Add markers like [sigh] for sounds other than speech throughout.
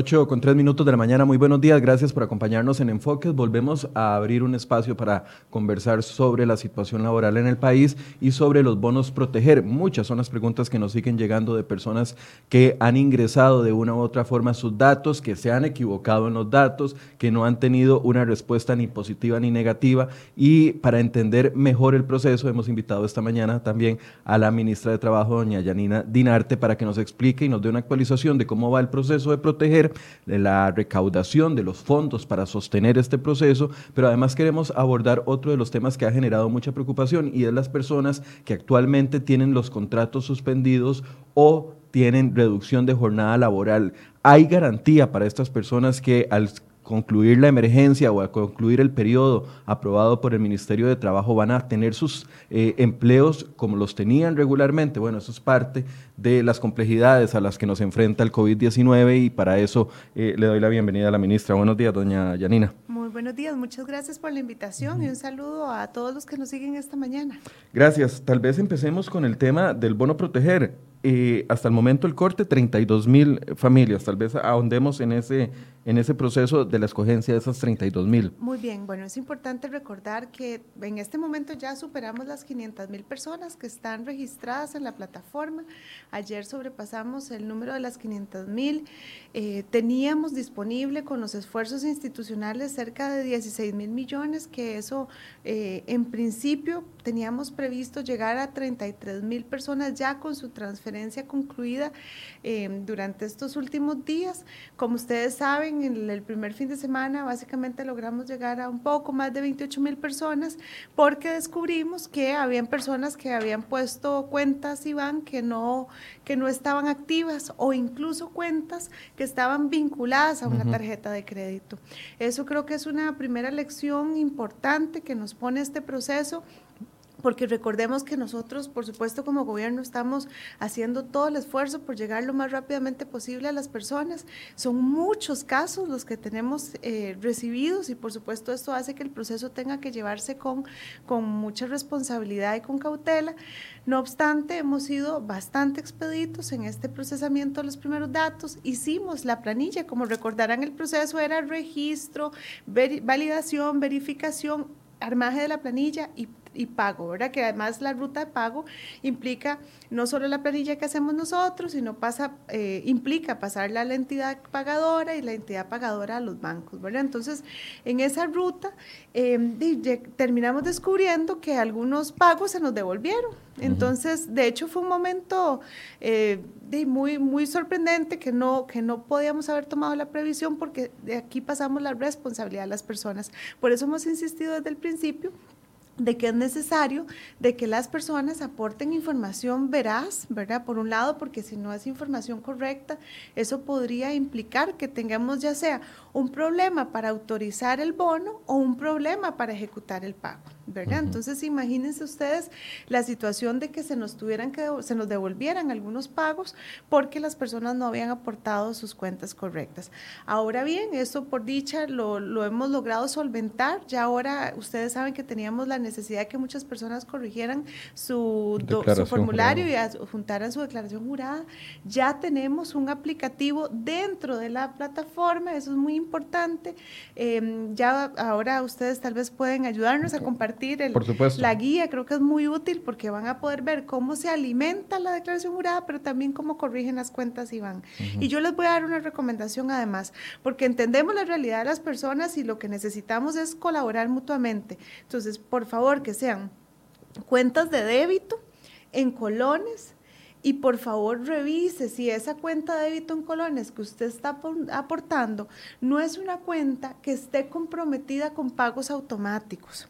8 con 3 minutos de la mañana, muy buenos días, gracias por acompañarnos en Enfoques. Volvemos a abrir un espacio para conversar sobre la situación laboral en el país y sobre los bonos proteger. Muchas son las preguntas que nos siguen llegando de personas que han ingresado de una u otra forma sus datos, que se han equivocado en los datos, que no han tenido una respuesta ni positiva ni negativa. Y para entender mejor el proceso, hemos invitado esta mañana también a la ministra de Trabajo, doña Yanina Dinarte, para que nos explique y nos dé una actualización de cómo va el proceso de proteger la recaudación de los fondos para sostener este proceso, pero además queremos abordar otro de los temas que ha generado mucha preocupación y es las personas que actualmente tienen los contratos suspendidos o tienen reducción de jornada laboral. ¿Hay garantía para estas personas que al concluir la emergencia o a concluir el periodo aprobado por el Ministerio de Trabajo van a tener sus eh, empleos como los tenían regularmente. Bueno, eso es parte de las complejidades a las que nos enfrenta el COVID-19 y para eso eh, le doy la bienvenida a la ministra. Buenos días, doña Yanina. Muy buenos días, muchas gracias por la invitación y un saludo a todos los que nos siguen esta mañana. Gracias. Tal vez empecemos con el tema del bono proteger. Eh, hasta el momento el corte, 32 mil familias. Tal vez ahondemos en ese, en ese proceso de la escogencia de esas 32 mil. Muy bien, bueno, es importante recordar que en este momento ya superamos las 500 mil personas que están registradas en la plataforma. Ayer sobrepasamos el número de las 500 mil. Eh, teníamos disponible con los esfuerzos institucionales cerca de 16 mil millones, que eso eh, en principio teníamos previsto llegar a 33 mil personas ya con su transferencia concluida eh, durante estos últimos días. Como ustedes saben, en el primer fin de semana básicamente logramos llegar a un poco más de 28 mil personas porque descubrimos que habían personas que habían puesto cuentas, Iván, que no, que no estaban activas o incluso cuentas que estaban vinculadas a una tarjeta de crédito. Eso creo que es una primera lección importante que nos pone este proceso porque recordemos que nosotros, por supuesto, como gobierno estamos haciendo todo el esfuerzo por llegar lo más rápidamente posible a las personas. Son muchos casos los que tenemos eh, recibidos y, por supuesto, esto hace que el proceso tenga que llevarse con, con mucha responsabilidad y con cautela. No obstante, hemos sido bastante expeditos en este procesamiento de los primeros datos. Hicimos la planilla, como recordarán, el proceso era registro, validación, verificación, armaje de la planilla y y pago, ¿verdad? Que además la ruta de pago implica no solo la planilla que hacemos nosotros, sino pasa, eh, implica pasarla a la entidad pagadora y la entidad pagadora a los bancos, ¿verdad? Entonces, en esa ruta em, terminamos descubriendo que algunos pagos se nos devolvieron. Entonces, de hecho, fue un momento eh, muy, muy sorprendente que no, que no podíamos haber tomado la previsión porque de aquí pasamos la responsabilidad de las personas. Por eso hemos insistido desde el principio de que es necesario de que las personas aporten información veraz, ¿verdad? Por un lado, porque si no es información correcta, eso podría implicar que tengamos ya sea un problema para autorizar el bono o un problema para ejecutar el pago. ¿verdad? Entonces, imagínense ustedes la situación de que se nos tuvieran que se nos devolvieran algunos pagos porque las personas no habían aportado sus cuentas correctas. Ahora bien, eso por dicha lo, lo hemos logrado solventar. Ya ahora ustedes saben que teníamos la necesidad de que muchas personas corrigieran su, su formulario y juntaran su declaración jurada. Ya tenemos un aplicativo dentro de la plataforma, eso es muy importante. Em, ya ahora ustedes tal vez pueden ayudarnos a compartir la guía, creo que es muy útil porque van a poder ver cómo se alimenta la declaración jurada, pero también cómo corrigen las cuentas y van. Y yo les voy a dar una recomendación además, porque entendemos la realidad de las personas y lo que necesitamos es colaborar mutuamente. Entonces, por favor, que sean cuentas de débito en colones, y por favor revise si esa cuenta de débito en colones que usted está aportando no es una cuenta que esté comprometida con pagos automáticos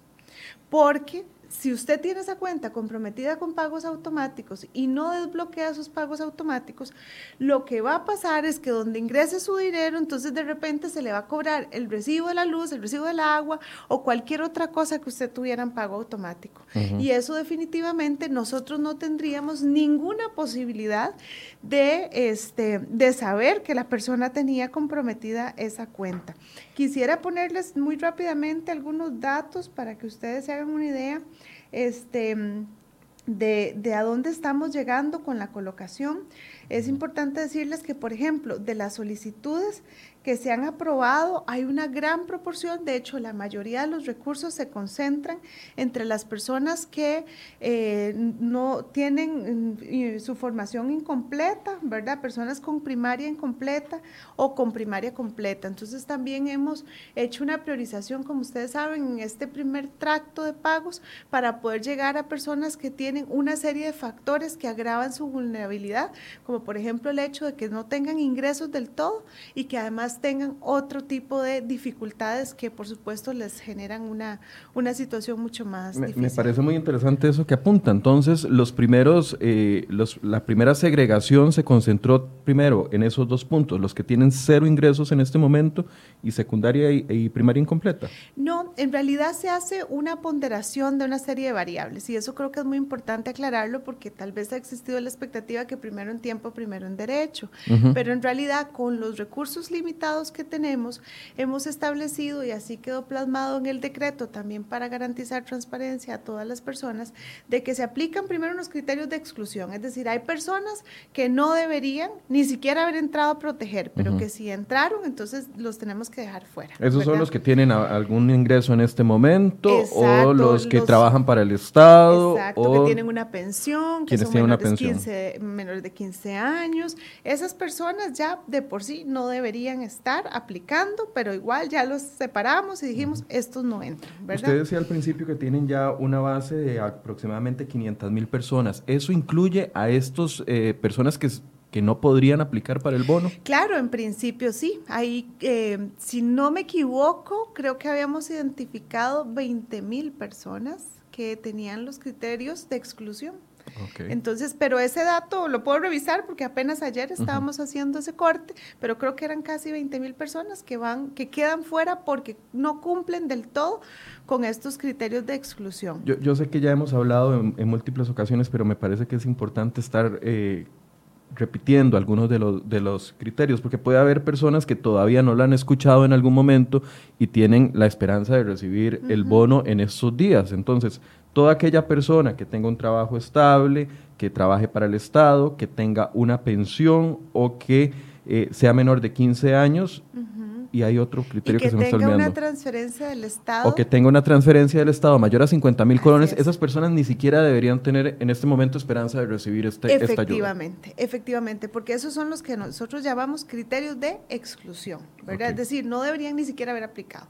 porque si usted tiene esa cuenta comprometida con pagos automáticos y no desbloquea sus pagos automáticos, lo que va a pasar es que donde ingrese su dinero, entonces de repente se le va a cobrar el recibo de la luz, el recibo del agua o cualquier otra cosa que usted tuviera en pago automático. Y eso definitivamente nosotros no tendríamos ninguna posibilidad de, este, de saber que la persona tenía comprometida esa cuenta. Quisiera ponerles muy rápidamente algunos datos para que ustedes se hagan una idea este, de, de, a dónde estamos llegando con la colocación, es importante decirles que, por ejemplo, de las solicitudes que se han aprobado, hay una gran proporción, de hecho la mayoría de los recursos se concentran entre las personas que eh, no tienen mm, su formación incompleta, ¿verdad? Personas con primaria incompleta o con primaria completa. Entonces también hemos hecho una priorización, como ustedes saben, en este primer tracto de pagos para poder llegar a personas que tienen una serie de factores que agravan su vulnerabilidad, como por ejemplo el hecho de que no tengan ingresos del todo y que además tengan otro tipo de dificultades que por supuesto les generan una, una situación mucho más me, difícil. Me parece muy interesante eso que apunta. Entonces, los primeros, eh, los, la primera segregación se concentró primero en esos dos puntos, los que tienen cero ingresos en este momento y secundaria y, y primaria incompleta. No, en realidad se hace una ponderación de una serie de variables y eso creo que es muy importante aclararlo porque tal vez ha existido la expectativa que primero en tiempo, primero en derecho, uh -huh. pero en realidad con los recursos limitados que tenemos, hemos establecido, y así quedó plasmado en el decreto también para garantizar transparencia a todas las personas, de que se aplican primero unos criterios de exclusión. Es decir, hay personas que no deberían ni siquiera haber entrado a proteger, pero uh -huh. que si entraron, entonces los tenemos que dejar fuera. Esos ¿verdad? son los que tienen algún ingreso en este momento Exacto, o los que los, trabajan para el Estado. Exacto, o que tienen una pensión, que son menores, una 15, menores de 15 años. Esas personas ya de por sí no deberían estar aplicando, pero igual ya los separamos y dijimos, estos no entran, ¿verdad? Usted decía al principio que tienen ya una base de aproximadamente 500 mil personas. ¿Eso incluye a estas eh, personas que que no podrían aplicar para el bono? Claro, en principio sí. Ahí, eh, si no me equivoco, creo que habíamos identificado 20 mil personas que tenían los criterios de exclusión. Okay. Entonces, pero ese dato lo puedo revisar porque apenas ayer estábamos uh -huh. haciendo ese corte, pero creo que eran casi 20 mil personas que van, que quedan fuera porque no cumplen del todo con estos criterios de exclusión. Yo, yo sé que ya hemos hablado en, en, múltiples ocasiones, pero me parece que es importante estar eh, repitiendo algunos de los, de los criterios, porque puede haber personas que todavía no la han escuchado en algún momento y tienen la esperanza de recibir uh -huh. el bono en estos días. Entonces, toda aquella persona que tenga un trabajo estable, que trabaje para el Estado, que tenga una pensión o que eh, sea menor de 15 años. Y hay otro criterio y que, que, se me está tenga olvidando. una transferencia del Estado. O que tenga una transferencia del Estado mayor a 50 mil colones, esas personas ni siquiera deberían tener en este momento esperanza de recibir este, esta ayuda. Efectivamente, efectivamente, porque esos son los que nosotros llamamos criterios de exclusión, ¿verdad? Okay. Es decir, no deberían ni siquiera haber aplicado.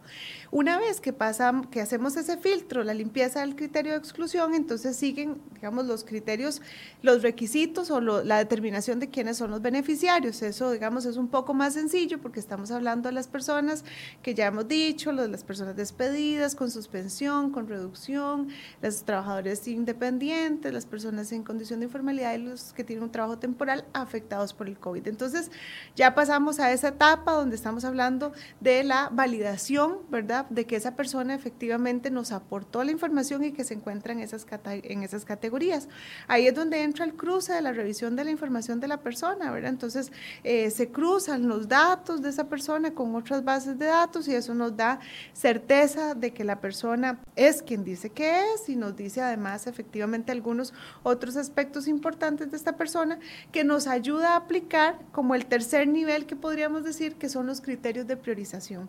Una vez que pasamos, que hacemos ese filtro, la limpieza del criterio de exclusión, entonces siguen, digamos, los criterios, los requisitos o lo, la determinación de quiénes son los beneficiarios. Eso, digamos, es un poco más sencillo porque estamos hablando de las personas que ya hemos dicho, las personas despedidas, con suspensión, con reducción, los trabajadores independientes, las personas en condición de informalidad y los que tienen un trabajo temporal afectados por el COVID. Entonces, ya pasamos a esa etapa donde estamos hablando de la validación, ¿verdad? De que esa persona efectivamente nos aportó la información y que se encuentra en esas, en esas categorías. Ahí es donde entra el cruce de la revisión de la información de la persona, ¿verdad? Entonces, eh, se cruzan los datos de esa persona con otras bases de datos y eso nos da certeza de que la persona es quien dice que es y nos dice además efectivamente algunos otros aspectos importantes de esta persona que nos ayuda a aplicar como el tercer nivel que podríamos decir que son los criterios de priorización.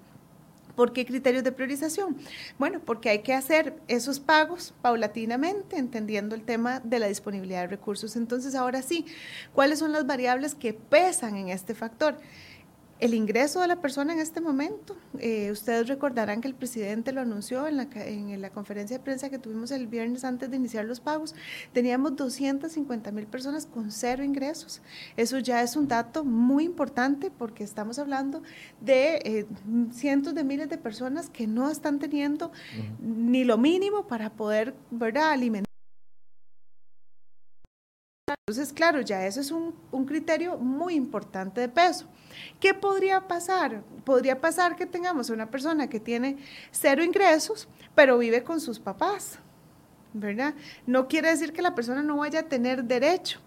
¿Por qué criterios de priorización? Bueno, porque hay que hacer esos pagos paulatinamente, entendiendo el tema de la disponibilidad de recursos. Entonces, ahora sí, ¿cuáles son las variables que pesan en este factor? El ingreso de la persona en este momento. Eh, ustedes recordarán que el presidente lo anunció en la, en la, conferencia de prensa que tuvimos el viernes antes de iniciar los pagos. Teníamos 250 mil personas con cero ingresos. Eso ya es un dato muy importante porque estamos hablando de eh, cientos de miles de personas que no están teniendo uh -huh. ni lo mínimo para poder ¿verdad? alimentar. Entonces, claro, ya eso es un, un, criterio muy importante de peso. ¿Qué podría pasar? Podría pasar que tengamos una persona que tiene cero ingresos, pero vive con sus papás, ¿verdad? No quiere decir que la persona no vaya a tener derecho,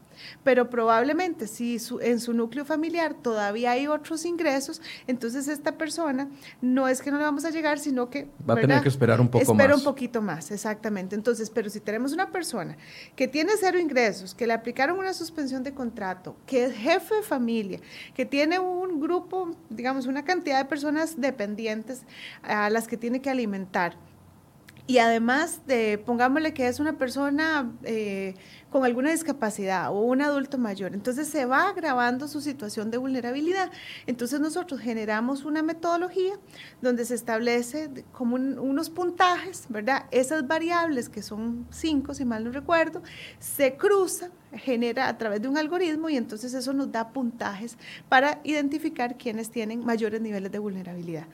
pero probablemente si en su núcleo familiar todavía hay otros ingresos, entonces esta persona no es que no le vamos a llegar, sino que... Va a tener que esperar un poco más. Espera un poquito más, exactamente. Entonces, pero si tenemos una persona que tiene cero ingresos, que le aplicaron una suspensión de contrato, que es jefe de familia, que tiene un grupo, digamos, una cantidad de personas dependientes a las que tiene que alimentar, y además de, pongámosle que es una persona eh, con alguna discapacidad o un adulto mayor. Entonces se va agravando su situación de vulnerabilidad. Entonces nosotros generamos una metodología donde se establece como unos puntajes, ¿verdad? Esas variables, que son cinco, si mal no recuerdo, se cruzan genera a través de un algoritmo y entonces eso nos da puntajes para identificar quienes tienen mayores niveles de vulnerabilidad.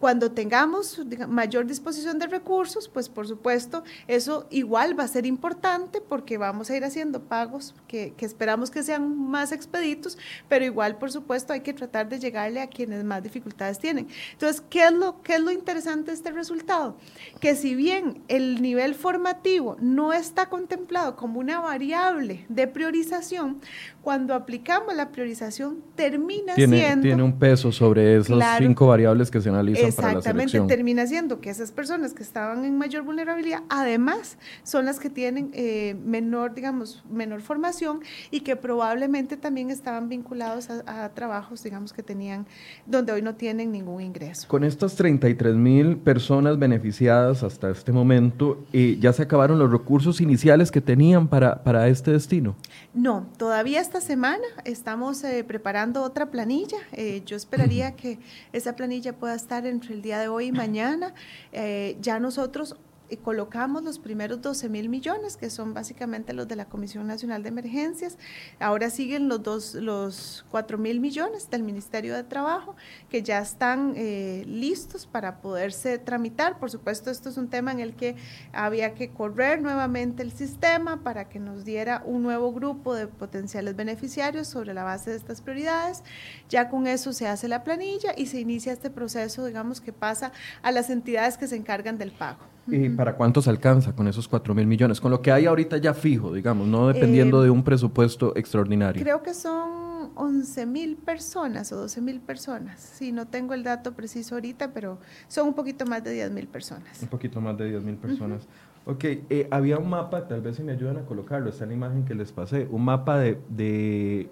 Cuando tengamos mayor disposición de recursos, pues por supuesto eso igual va a ser importante porque vamos a ir haciendo pagos que, esperamos que sean más expeditos, pero igual por supuesto hay que tratar de llegarle a quienes más dificultades tienen. Entonces, ¿qué es lo, qué es lo interesante de este resultado? Que si bien el nivel formativo no está contemplado como una variable de priorización, cuando aplicamos la priorización termina siendo... Tiene un peso sobre esas cinco variables que se analizan para la selección. Exactamente, termina siendo que esas personas que estaban en mayor vulnerabilidad, además, son las que tienen eh, menor, digamos, menor formación y que probablemente también estaban vinculados a, trabajos, digamos, que tenían, donde hoy no tienen ningún ingreso. Con estas 33 mil personas beneficiadas hasta este momento, eh, ¿ya se acabaron los recursos iniciales que tenían para, para este destino? No, todavía esta semana estamos eh, preparando otra planilla. Eh, yo esperaría que esa planilla pueda estar entre el día de hoy y mañana. Eh, ya nosotros colocamos los primeros 12 mil millones, que son básicamente los de la Comisión Nacional de Emergencias. Ahora siguen los, dos, los 4 mil millones del Ministerio de Trabajo, que ya están eh, listos para poderse tramitar. Por supuesto, esto es un tema en el que había que correr nuevamente el sistema para que nos diera un nuevo grupo de potenciales beneficiarios sobre la base de estas prioridades. Ya con eso se hace la planilla y se inicia este proceso, digamos, que pasa a las entidades que se encargan del pago. ¿Y para cuánto se alcanza con esos 4 mil millones? Con lo que hay ahorita ya fijo, digamos, no dependiendo de un presupuesto extraordinario. Creo que son 11 mil personas o 12 mil personas. Sí, no tengo el dato preciso ahorita, pero son un poquito más de 10 mil personas. Un poquito más de 10 mil personas. Ok, eh, había un mapa, tal vez si me ayudan a colocarlo, está en la imagen que les pasé, un mapa de, de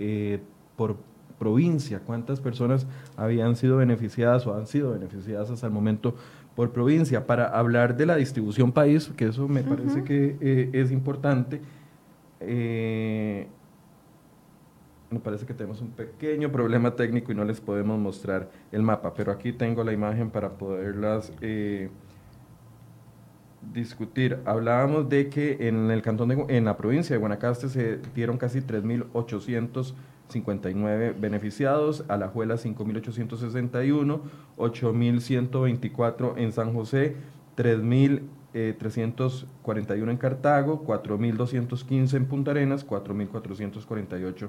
eh, por provincia, cuántas personas habían sido beneficiadas o han sido beneficiadas hasta el momento por provincia para hablar de la distribución país, que eso me parece que eh, es importante. Eh, me parece que tenemos un pequeño problema técnico y no les podemos mostrar el mapa, pero aquí tengo la imagen para poderlas eh, discutir. Hablábamos de que en el cantón de, en la provincia de Guanacaste se dieron casi 3.800 59 beneficiados, Alajuela 5.861, 8.124 en San José, 3.341 en Cartago, 4.215 en Punta Arenas, 4.448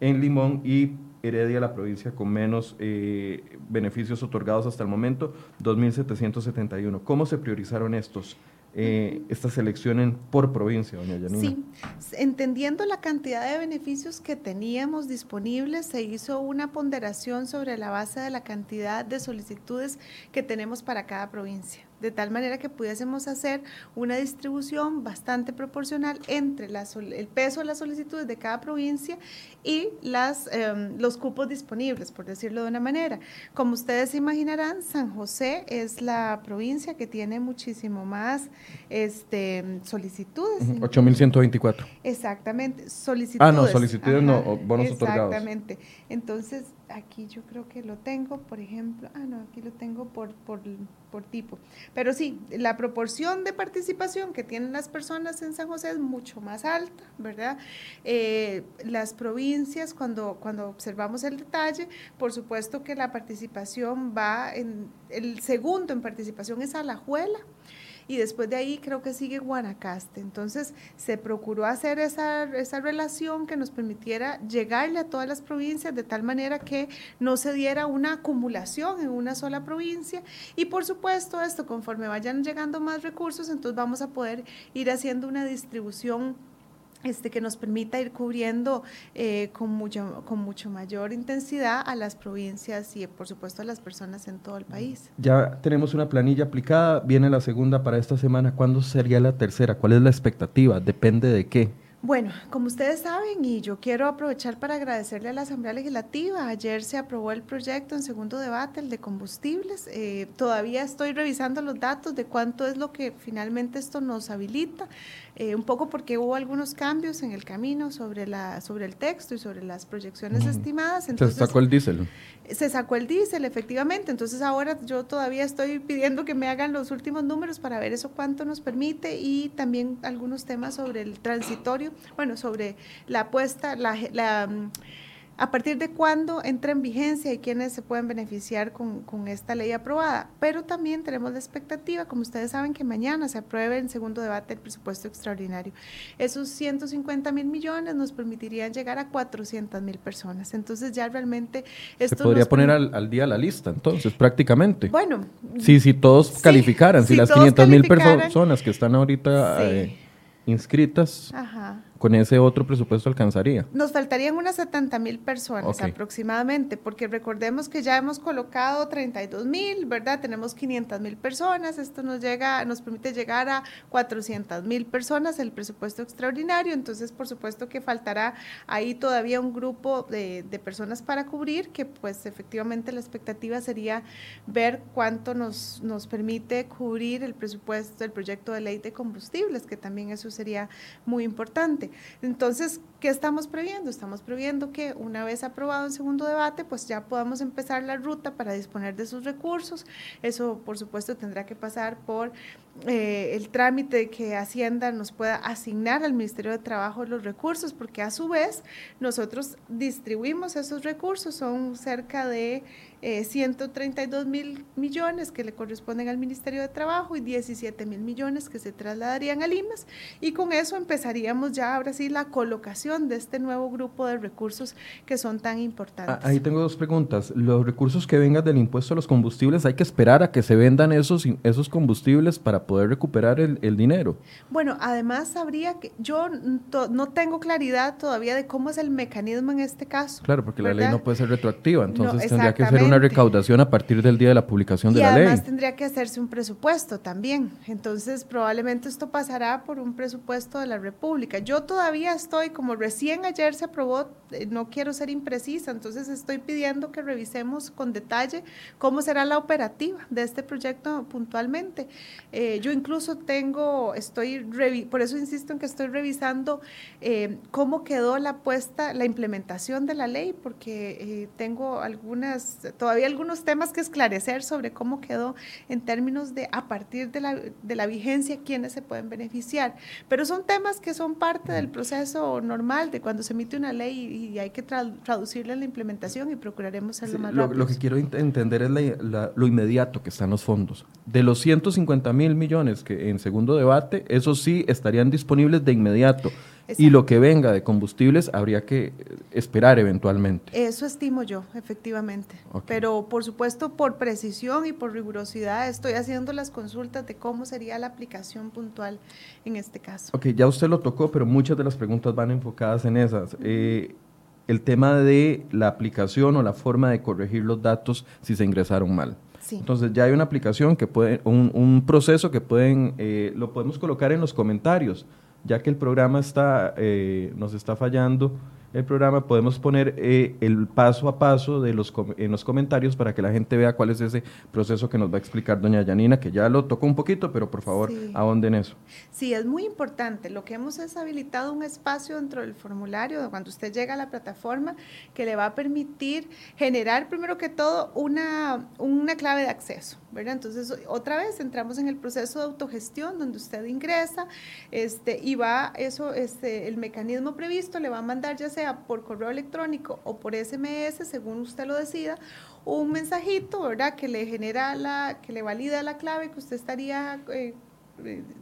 en Limón y Heredia, la provincia con menos eh, beneficios otorgados hasta el momento, 2.771. ¿Cómo se priorizaron estos? Eh, esta selección por provincia, doña Yanina. Sí, entendiendo la cantidad de beneficios que teníamos disponibles, se hizo una ponderación sobre la base de la cantidad de solicitudes que tenemos para cada provincia de tal manera que pudiésemos hacer una distribución bastante proporcional entre el peso de las solicitudes de cada provincia y las, em, los cupos disponibles, por decirlo de una manera. Como ustedes se imaginarán, San José es la provincia que tiene muchísimo más este, solicitudes. 8.124. Exactamente, solicitudes. Ah, no, solicitudes no, bonos otorgados. Exactamente. Entonces, aquí yo creo que lo tengo, por ejemplo, ah, no, aquí lo tengo por, por, por, tipo. Pero sí, la proporción de participación que tienen las personas en San José es mucho más alta, ¿verdad? Eh, las provincias, cuando, cuando observamos el detalle, por supuesto que la participación va en, el segundo en participación es Alajuela, y después de ahí creo que sigue Guanacaste. Entonces se procuró hacer esa, esa relación que nos permitiera llegarle a todas las provincias de tal manera que no se diera una acumulación en una sola provincia y por supuesto esto conforme vayan llegando más recursos, entonces vamos a poder ir haciendo una distribución este, que nos permita ir cubriendo eh, con, mucho, con mucho mayor intensidad a las provincias y por supuesto a las personas en todo el país. Ya tenemos una planilla aplicada, viene la segunda para esta semana, ¿cuándo sería la tercera? ¿Cuál es la expectativa? ¿Depende de qué? Bueno, como ustedes saben, y yo quiero aprovechar para agradecerle a la Asamblea Legislativa, ayer se aprobó el proyecto en segundo debate, el de combustibles. Eh, todavía estoy revisando los datos de cuánto es lo que finalmente esto nos habilita. Eh, un poco porque hubo algunos cambios en el camino sobre, la, sobre el texto y sobre las proyecciones estimadas. Entonces, se sacó el diésel. Se sacó el diésel, efectivamente. Entonces ahora yo todavía estoy pidiendo que me hagan los últimos números para ver eso cuánto nos permite y también algunos temas sobre el transitorio, bueno, sobre la apuesta, la, la a partir de cuándo entra en vigencia y quiénes se pueden beneficiar con, con, esta ley aprobada. Pero también tenemos la expectativa, como ustedes saben, que mañana se apruebe en segundo debate el presupuesto extraordinario. Esos 150 mil millones nos permitirían llegar a 400 mil personas. Entonces ya realmente... Esto se podría poner al, día la lista, entonces, prácticamente. Bueno. Sí, si todos calificaran, si, las 500 mil personas que están ahorita eh, inscritas... Ajá con ese otro presupuesto alcanzaría? Nos faltarían unas 70 mil personas aproximadamente, porque recordemos que ya hemos colocado 32 mil, ¿verdad? Tenemos 500 mil personas, esto nos llega, nos permite llegar a 400 mil personas el presupuesto extraordinario, entonces por supuesto que faltará ahí todavía un grupo de, de personas para cubrir, que pues efectivamente la expectativa sería ver cuánto nos, nos permite cubrir el presupuesto, el proyecto de ley de combustibles, que también eso sería muy importante. Entonces, ¿qué estamos previendo? Estamos previendo que una vez aprobado en segundo debate, pues ya podamos empezar la ruta para disponer de sus recursos. Eso, por supuesto, tendrá que pasar por eh, el trámite que Hacienda nos pueda asignar al Ministerio de Trabajo los recursos, porque a su vez nosotros distribuimos esos recursos, son cerca de 132 eh, mil millones que le corresponden al Ministerio de Trabajo y 17 mil millones que se trasladarían a Limas, y con eso empezaríamos ya ahora sí la colocación de este nuevo grupo de recursos que son tan importantes. Ah, ahí tengo dos preguntas. Los recursos que vengan del impuesto a los combustibles, ¿hay que esperar a que se vendan esos, esos combustibles para poder recuperar el, dinero. Bueno, además habría que, yo no tengo claridad todavía de cómo es el mecanismo en este caso. Claro, porque la ley no puede ser retroactiva, entonces tendría que ser una recaudación a partir del día de la publicación de la ley. Además tendría que hacerse un presupuesto también, entonces probablemente esto pasará por un presupuesto de la República. Yo todavía estoy, como recién ayer se aprobó, eh, no quiero ser imprecisa, entonces estoy pidiendo que revisemos con detalle cómo será la operativa de este proyecto puntualmente. Eh, yo incluso tengo, estoy, por eso insisto en que estoy revisando eh, cómo quedó la puesta, la implementación de la ley, porque eh, tengo algunas, todavía algunos temas que esclarecer sobre cómo quedó en términos de a partir de la, de la vigencia quiénes se pueden beneficiar. Pero son temas que son parte del proceso normal de cuando se emite una ley y, hay que traducirla en la implementación y procuraremos hacerlo más rápido. Lo, que quiero entender es lo inmediato que están los fondos. De los 150 mil millones que en segundo debate, esos sí estarían disponibles de inmediato. Y lo que venga de combustibles habría que esperar eventualmente. Eso estimo yo, efectivamente. Pero por supuesto, por precisión y por rigurosidad, estoy haciendo las consultas de cómo sería la aplicación puntual en este caso. Ok, ya usted lo tocó, pero muchas de las preguntas van enfocadas en esas. Eh, el tema de la aplicación o la forma de corregir los datos si se ingresaron mal. Entonces ya hay una aplicación que puede, un, un proceso que pueden, eh, lo podemos colocar en los comentarios, ya que el programa está, eh, nos está fallando el programa, podemos poner eh, el paso a paso de los en los comentarios para que la gente vea cuál es ese proceso que nos va a explicar doña Yanina, que ya lo tocó un poquito, pero por favor, ahonde en eso. Sí, es muy importante. Lo que hemos es habilitado un espacio dentro del formulario, cuando usted llega a la plataforma, que le va a permitir generar, primero que todo, una, una clave de acceso. ¿verdad? Entonces, otra vez entramos en el proceso de autogestión donde usted ingresa este, y va, eso, este, el mecanismo previsto le va a mandar ya sea por correo electrónico o por SMS, según usted lo decida, un mensajito, ¿verdad? Que le genera la, que le valida la clave que usted estaría eh,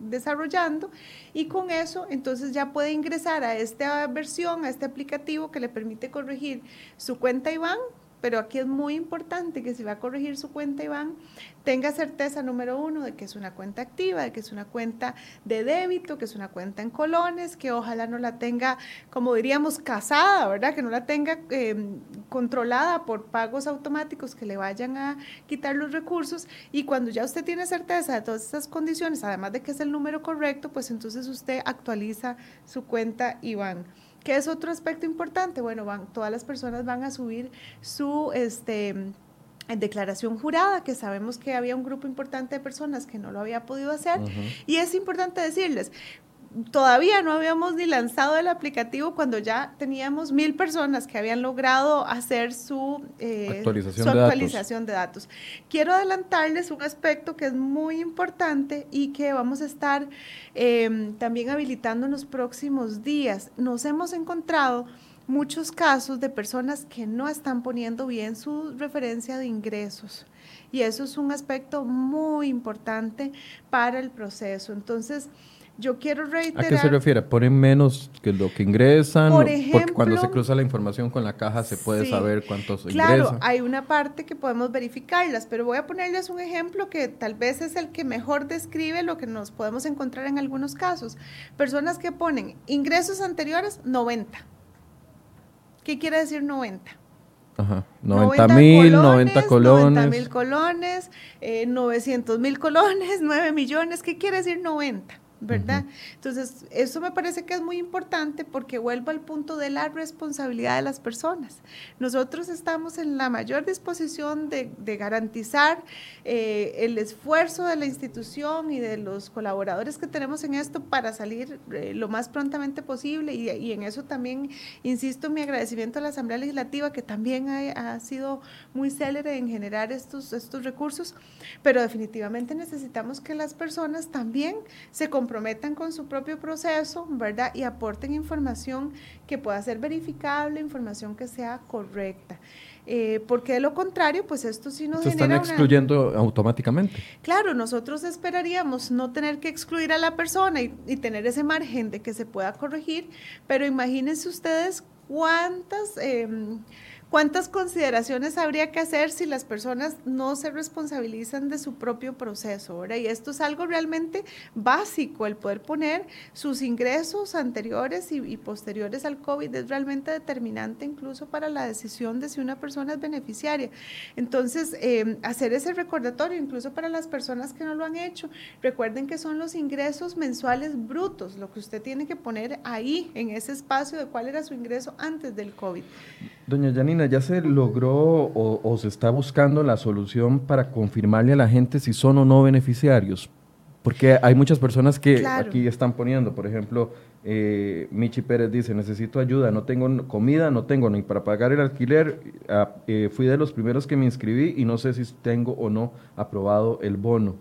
desarrollando y con eso entonces ya puede ingresar a esta versión, a este aplicativo que le permite corregir su cuenta IBAN pero aquí es muy importante que si va a corregir su cuenta Iván, tenga certeza número uno de que es una cuenta activa, de que es una cuenta de débito, que es una cuenta en colones, que ojalá no la tenga, como diríamos, casada, ¿verdad? Que no la tenga em, controlada por pagos automáticos que le vayan a quitar los recursos. Y cuando ya usted tiene certeza de todas esas condiciones, además de que es el número correcto, pues entonces usted actualiza su cuenta Iván. ¿Qué es otro aspecto importante? Bueno, van, todas las personas van a subir su este, declaración jurada, que sabemos que había un grupo importante de personas que no lo había podido hacer. Y es importante decirles, todavía no habíamos ni lanzado el aplicativo cuando ya teníamos mil personas que habían logrado hacer su, eh, actualización, actualización de, datos. Quiero adelantarles un aspecto que es muy importante y que vamos a estar em, también habilitando en los próximos días. Nos hemos encontrado muchos casos de personas que no están poniendo bien su referencia de ingresos. Y eso es un aspecto muy importante para el proceso. Entonces, yo quiero reiterar. ¿A qué se refiere? ¿Ponen menos que lo que ingresan? Por ejemplo, porque cuando se cruza la información con la caja se puede saber cuántos claro, ingresan. Claro, hay una parte que podemos verificarlas, pero voy a ponerles un ejemplo que tal vez es el que mejor describe lo que nos podemos encontrar en algunos casos. Personas que ponen ingresos anteriores 90. ¿Qué quiere decir 90? Ajá. 90 mil, 90 colones. 90 mil colones, eh, 900 mil colones, [laughs] 9 millones. ¿Qué quiere decir 90? ¿Verdad? Entonces, eso me parece que es muy importante porque vuelvo al punto de la responsabilidad de las personas. Nosotros estamos en la mayor disposición de, garantizar eh, el esfuerzo de la institución y de los colaboradores que tenemos en esto para salir eh, lo más prontamente posible y, en eso también insisto mi agradecimiento a la Asamblea Legislativa que también ha, ha sido muy célere en generar estos, estos recursos, pero definitivamente necesitamos que las personas también se comprometan comprometan con su propio proceso, ¿verdad? Y aporten información que pueda ser verificable, información que sea correcta. Eh, porque de lo contrario, pues esto sí nos Se están excluyendo automáticamente. Claro, nosotros esperaríamos no tener que excluir a la persona y, y, tener ese margen de que se pueda corregir, pero imagínense ustedes cuántas... Eh, ¿Cuántas consideraciones habría que hacer si las personas no se responsabilizan de su propio proceso? Y esto es algo realmente básico, el poder poner sus ingresos anteriores y, posteriores al COVID es realmente determinante incluso para la decisión de si una persona es beneficiaria. Entonces, em, hacer ese recordatorio incluso para las personas que no lo han hecho, recuerden que son los ingresos mensuales brutos, lo que usted tiene que poner ahí, en ese espacio de cuál era su ingreso antes del COVID. Doña Janina, ¿ya se logró o, se está buscando la solución para confirmarle a la gente si son o no beneficiarios? Porque hay muchas personas que aquí están poniendo, por ejemplo, eh, Michi Pérez dice, necesito ayuda, no tengo comida, no tengo ni para pagar el alquiler, eh, fui de los primeros que me inscribí y no sé si tengo o no aprobado el bono.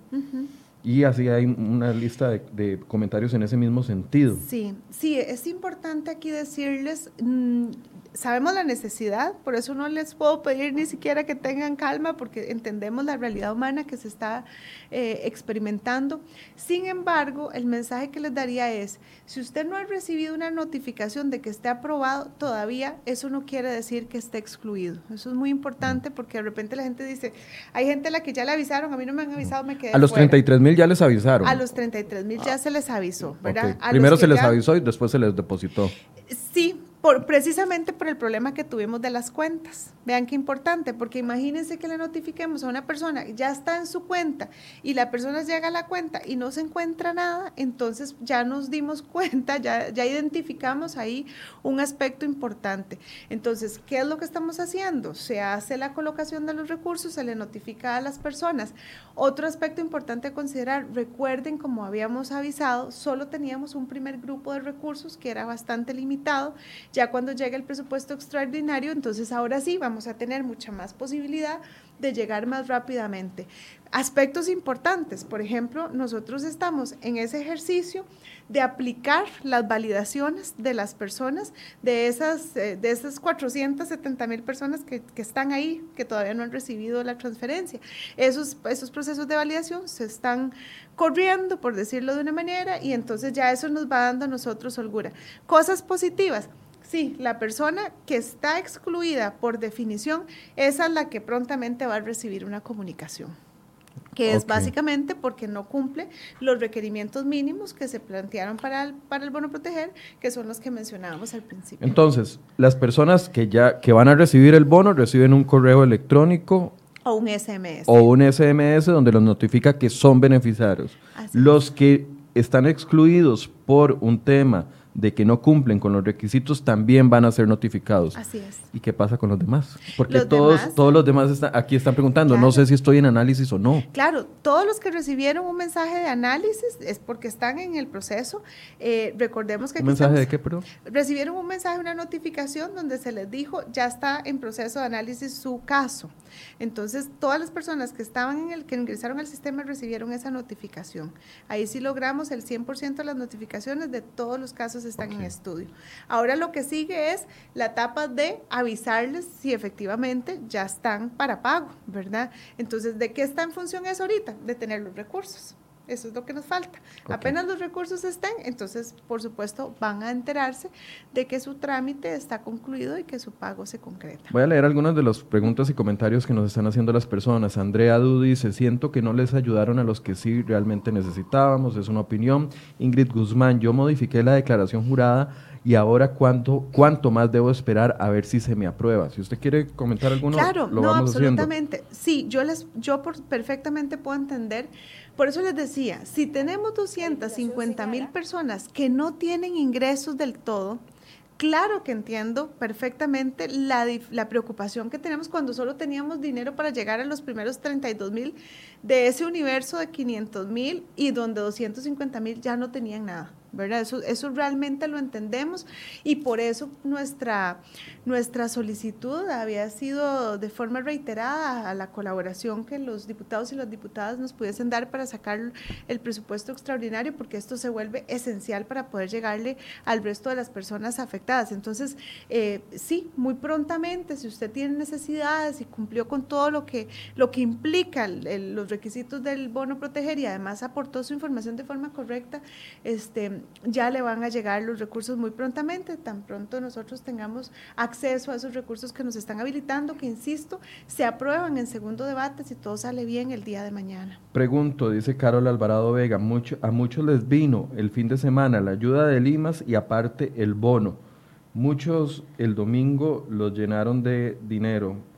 Y así hay una lista de, comentarios en ese mismo sentido. Sí, sí, es importante aquí decirles, mm, sabemos la necesidad, por eso no les puedo pedir ni siquiera que tengan calma, porque entendemos la realidad humana que se está eh, experimentando. Sin embargo, el mensaje que les daría es, si usted no ha recibido una notificación de que esté aprobado, todavía eso no quiere decir que esté excluido. Eso es muy importante porque de repente la gente dice, hay gente a la que ya le avisaron, a mí no me han avisado, me quedé A los 33 mil ya les avisaron. A los 33 mil ya se les avisó, ¿verdad? Primero se les avisó y después se les depositó. Sí, por, precisamente por el problema que tuvimos de las cuentas. Vean qué importante, porque imagínense que le notifiquemos a una persona, ya está en su cuenta, y la persona llega a la cuenta y no se encuentra nada, entonces ya nos dimos [laughs] cuenta, ya, ya identificamos ahí un aspecto importante. Entonces, ¿qué es lo que estamos haciendo? Se hace la colocación de los recursos, se le notifica a las personas. Otro aspecto importante a considerar, recuerden, como habíamos avisado, solo teníamos un primer grupo de recursos que era bastante limitado ya cuando llegue el presupuesto extraordinario, entonces ahora sí vamos a tener mucha más posibilidad de llegar más rápidamente. Aspectos importantes, por ejemplo, nosotros estamos en ese ejercicio de aplicar las validaciones de las personas, de esas, eh, de esas 470 mil personas que, que, están ahí, que todavía no han recibido la transferencia. Esos, esos procesos de validación se están corriendo, por decirlo de una manera, y entonces ya eso nos va dando a nosotros holgura. Cosas positivas Sí, la persona que está excluida por definición, esa es la que prontamente va a recibir una comunicación que es básicamente porque no cumple los requerimientos mínimos que se plantearon para el, para el bono proteger, que son los que mencionábamos al principio. Entonces, las personas que ya que van a recibir el bono reciben un correo electrónico o un SMS. O un SMS donde los notifica que son beneficiarios. los que están excluidos por un tema de que no cumplen con los requisitos también van a ser notificados. Así es. ¿Y qué pasa con los demás? Porque todos, todos los demás aquí están preguntando, no sé si estoy en análisis o no. Claro, todos los que recibieron un mensaje de análisis es porque están en el proceso. Eh, recordemos que... ¿Un mensaje de qué, perdón? Recibieron un mensaje, una notificación donde se les dijo, ya está en proceso de análisis su caso. Entonces, todas las personas que estaban en el, que ingresaron al sistema recibieron esa notificación. Ahí sí logramos el 100% de las notificaciones de todos los casos están en estudio. Ahora lo que sigue es la etapa de avisarles si efectivamente ya están para pago, ¿verdad? Entonces, ¿de qué está en función eso ahorita? De tener los recursos. Eso es lo que nos falta. Apenas los recursos estén, entonces, por supuesto, van a enterarse de que su trámite está concluido y que su pago se concreta. Voy a leer algunas de las preguntas y comentarios que nos están haciendo las personas. Andrea Du dice, siento que no les ayudaron a los que sí realmente necesitábamos, es una opinión. Ingrid Guzmán, yo modifiqué la declaración jurada y ahora cuánto, cuánto más debo esperar a ver si se me aprueba. Si usted quiere comentar alguno, claro, lo no, absolutamente. Sí, yo les, yo perfectamente puedo entender por eso les decía, si tenemos 250 mil personas que no tienen ingresos del todo, claro que entiendo perfectamente la, la, preocupación que tenemos cuando solo teníamos dinero para llegar a los primeros 32 mil de ese universo de 500 mil y donde 250 mil ya no tenían nada. ¿Verdad? Eso, eso realmente lo entendemos y por eso nuestra, nuestra solicitud había sido de forma reiterada a la colaboración que los diputados y las diputadas nos pudiesen dar para sacar el presupuesto extraordinario, porque esto se vuelve esencial para poder llegarle al resto de las personas afectadas. Entonces, eh, sí, muy prontamente, si usted tiene necesidades y cumplió con todo lo que, lo que implica los requisitos del bono proteger y además aportó su información de forma correcta, este, ya le van a llegar los recursos muy prontamente, tan pronto nosotros tengamos acceso a esos recursos que nos están habilitando, que insisto, se aprueban en segundo debate si todo sale bien el día de mañana. Pregunto, dice Carol Alvarado Vega, mucho, a muchos les vino el fin de semana la ayuda de Limas y aparte el bono. Muchos el domingo los llenaron de dinero.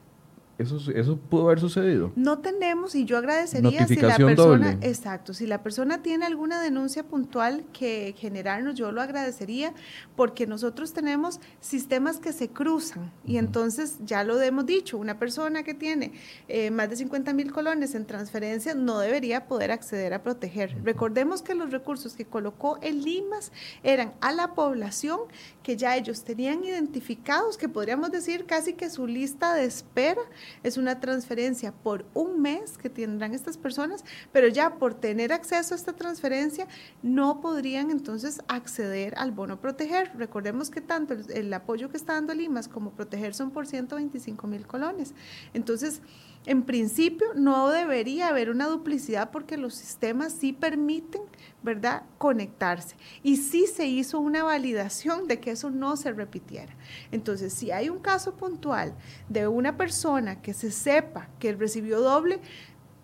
Eso, eso pudo haber sucedido. No tenemos y yo agradecería si la persona, exacto, si la persona tiene alguna denuncia puntual que generarnos, yo lo agradecería porque nosotros tenemos sistemas que se cruzan y entonces ya lo hemos dicho, una persona que tiene eh, más de 50 mil colones en transferencia no debería poder acceder a proteger. Recordemos que los recursos que colocó el Limas eran a la población que ya ellos tenían identificados, que podríamos decir casi que su lista de espera es una transferencia por un mes que tendrán estas personas, pero ya por tener acceso a esta transferencia no podrían entonces acceder al bono proteger. Recordemos que tanto el, apoyo que está dando Limas como proteger son por 125 mil colones. Entonces, en principio no debería haber una duplicidad porque los sistemas sí permiten, ¿verdad?, conectarse. Y sí se hizo una validación de que eso no se repitiera. Entonces, si hay un caso puntual de una persona que se sepa que recibió doble,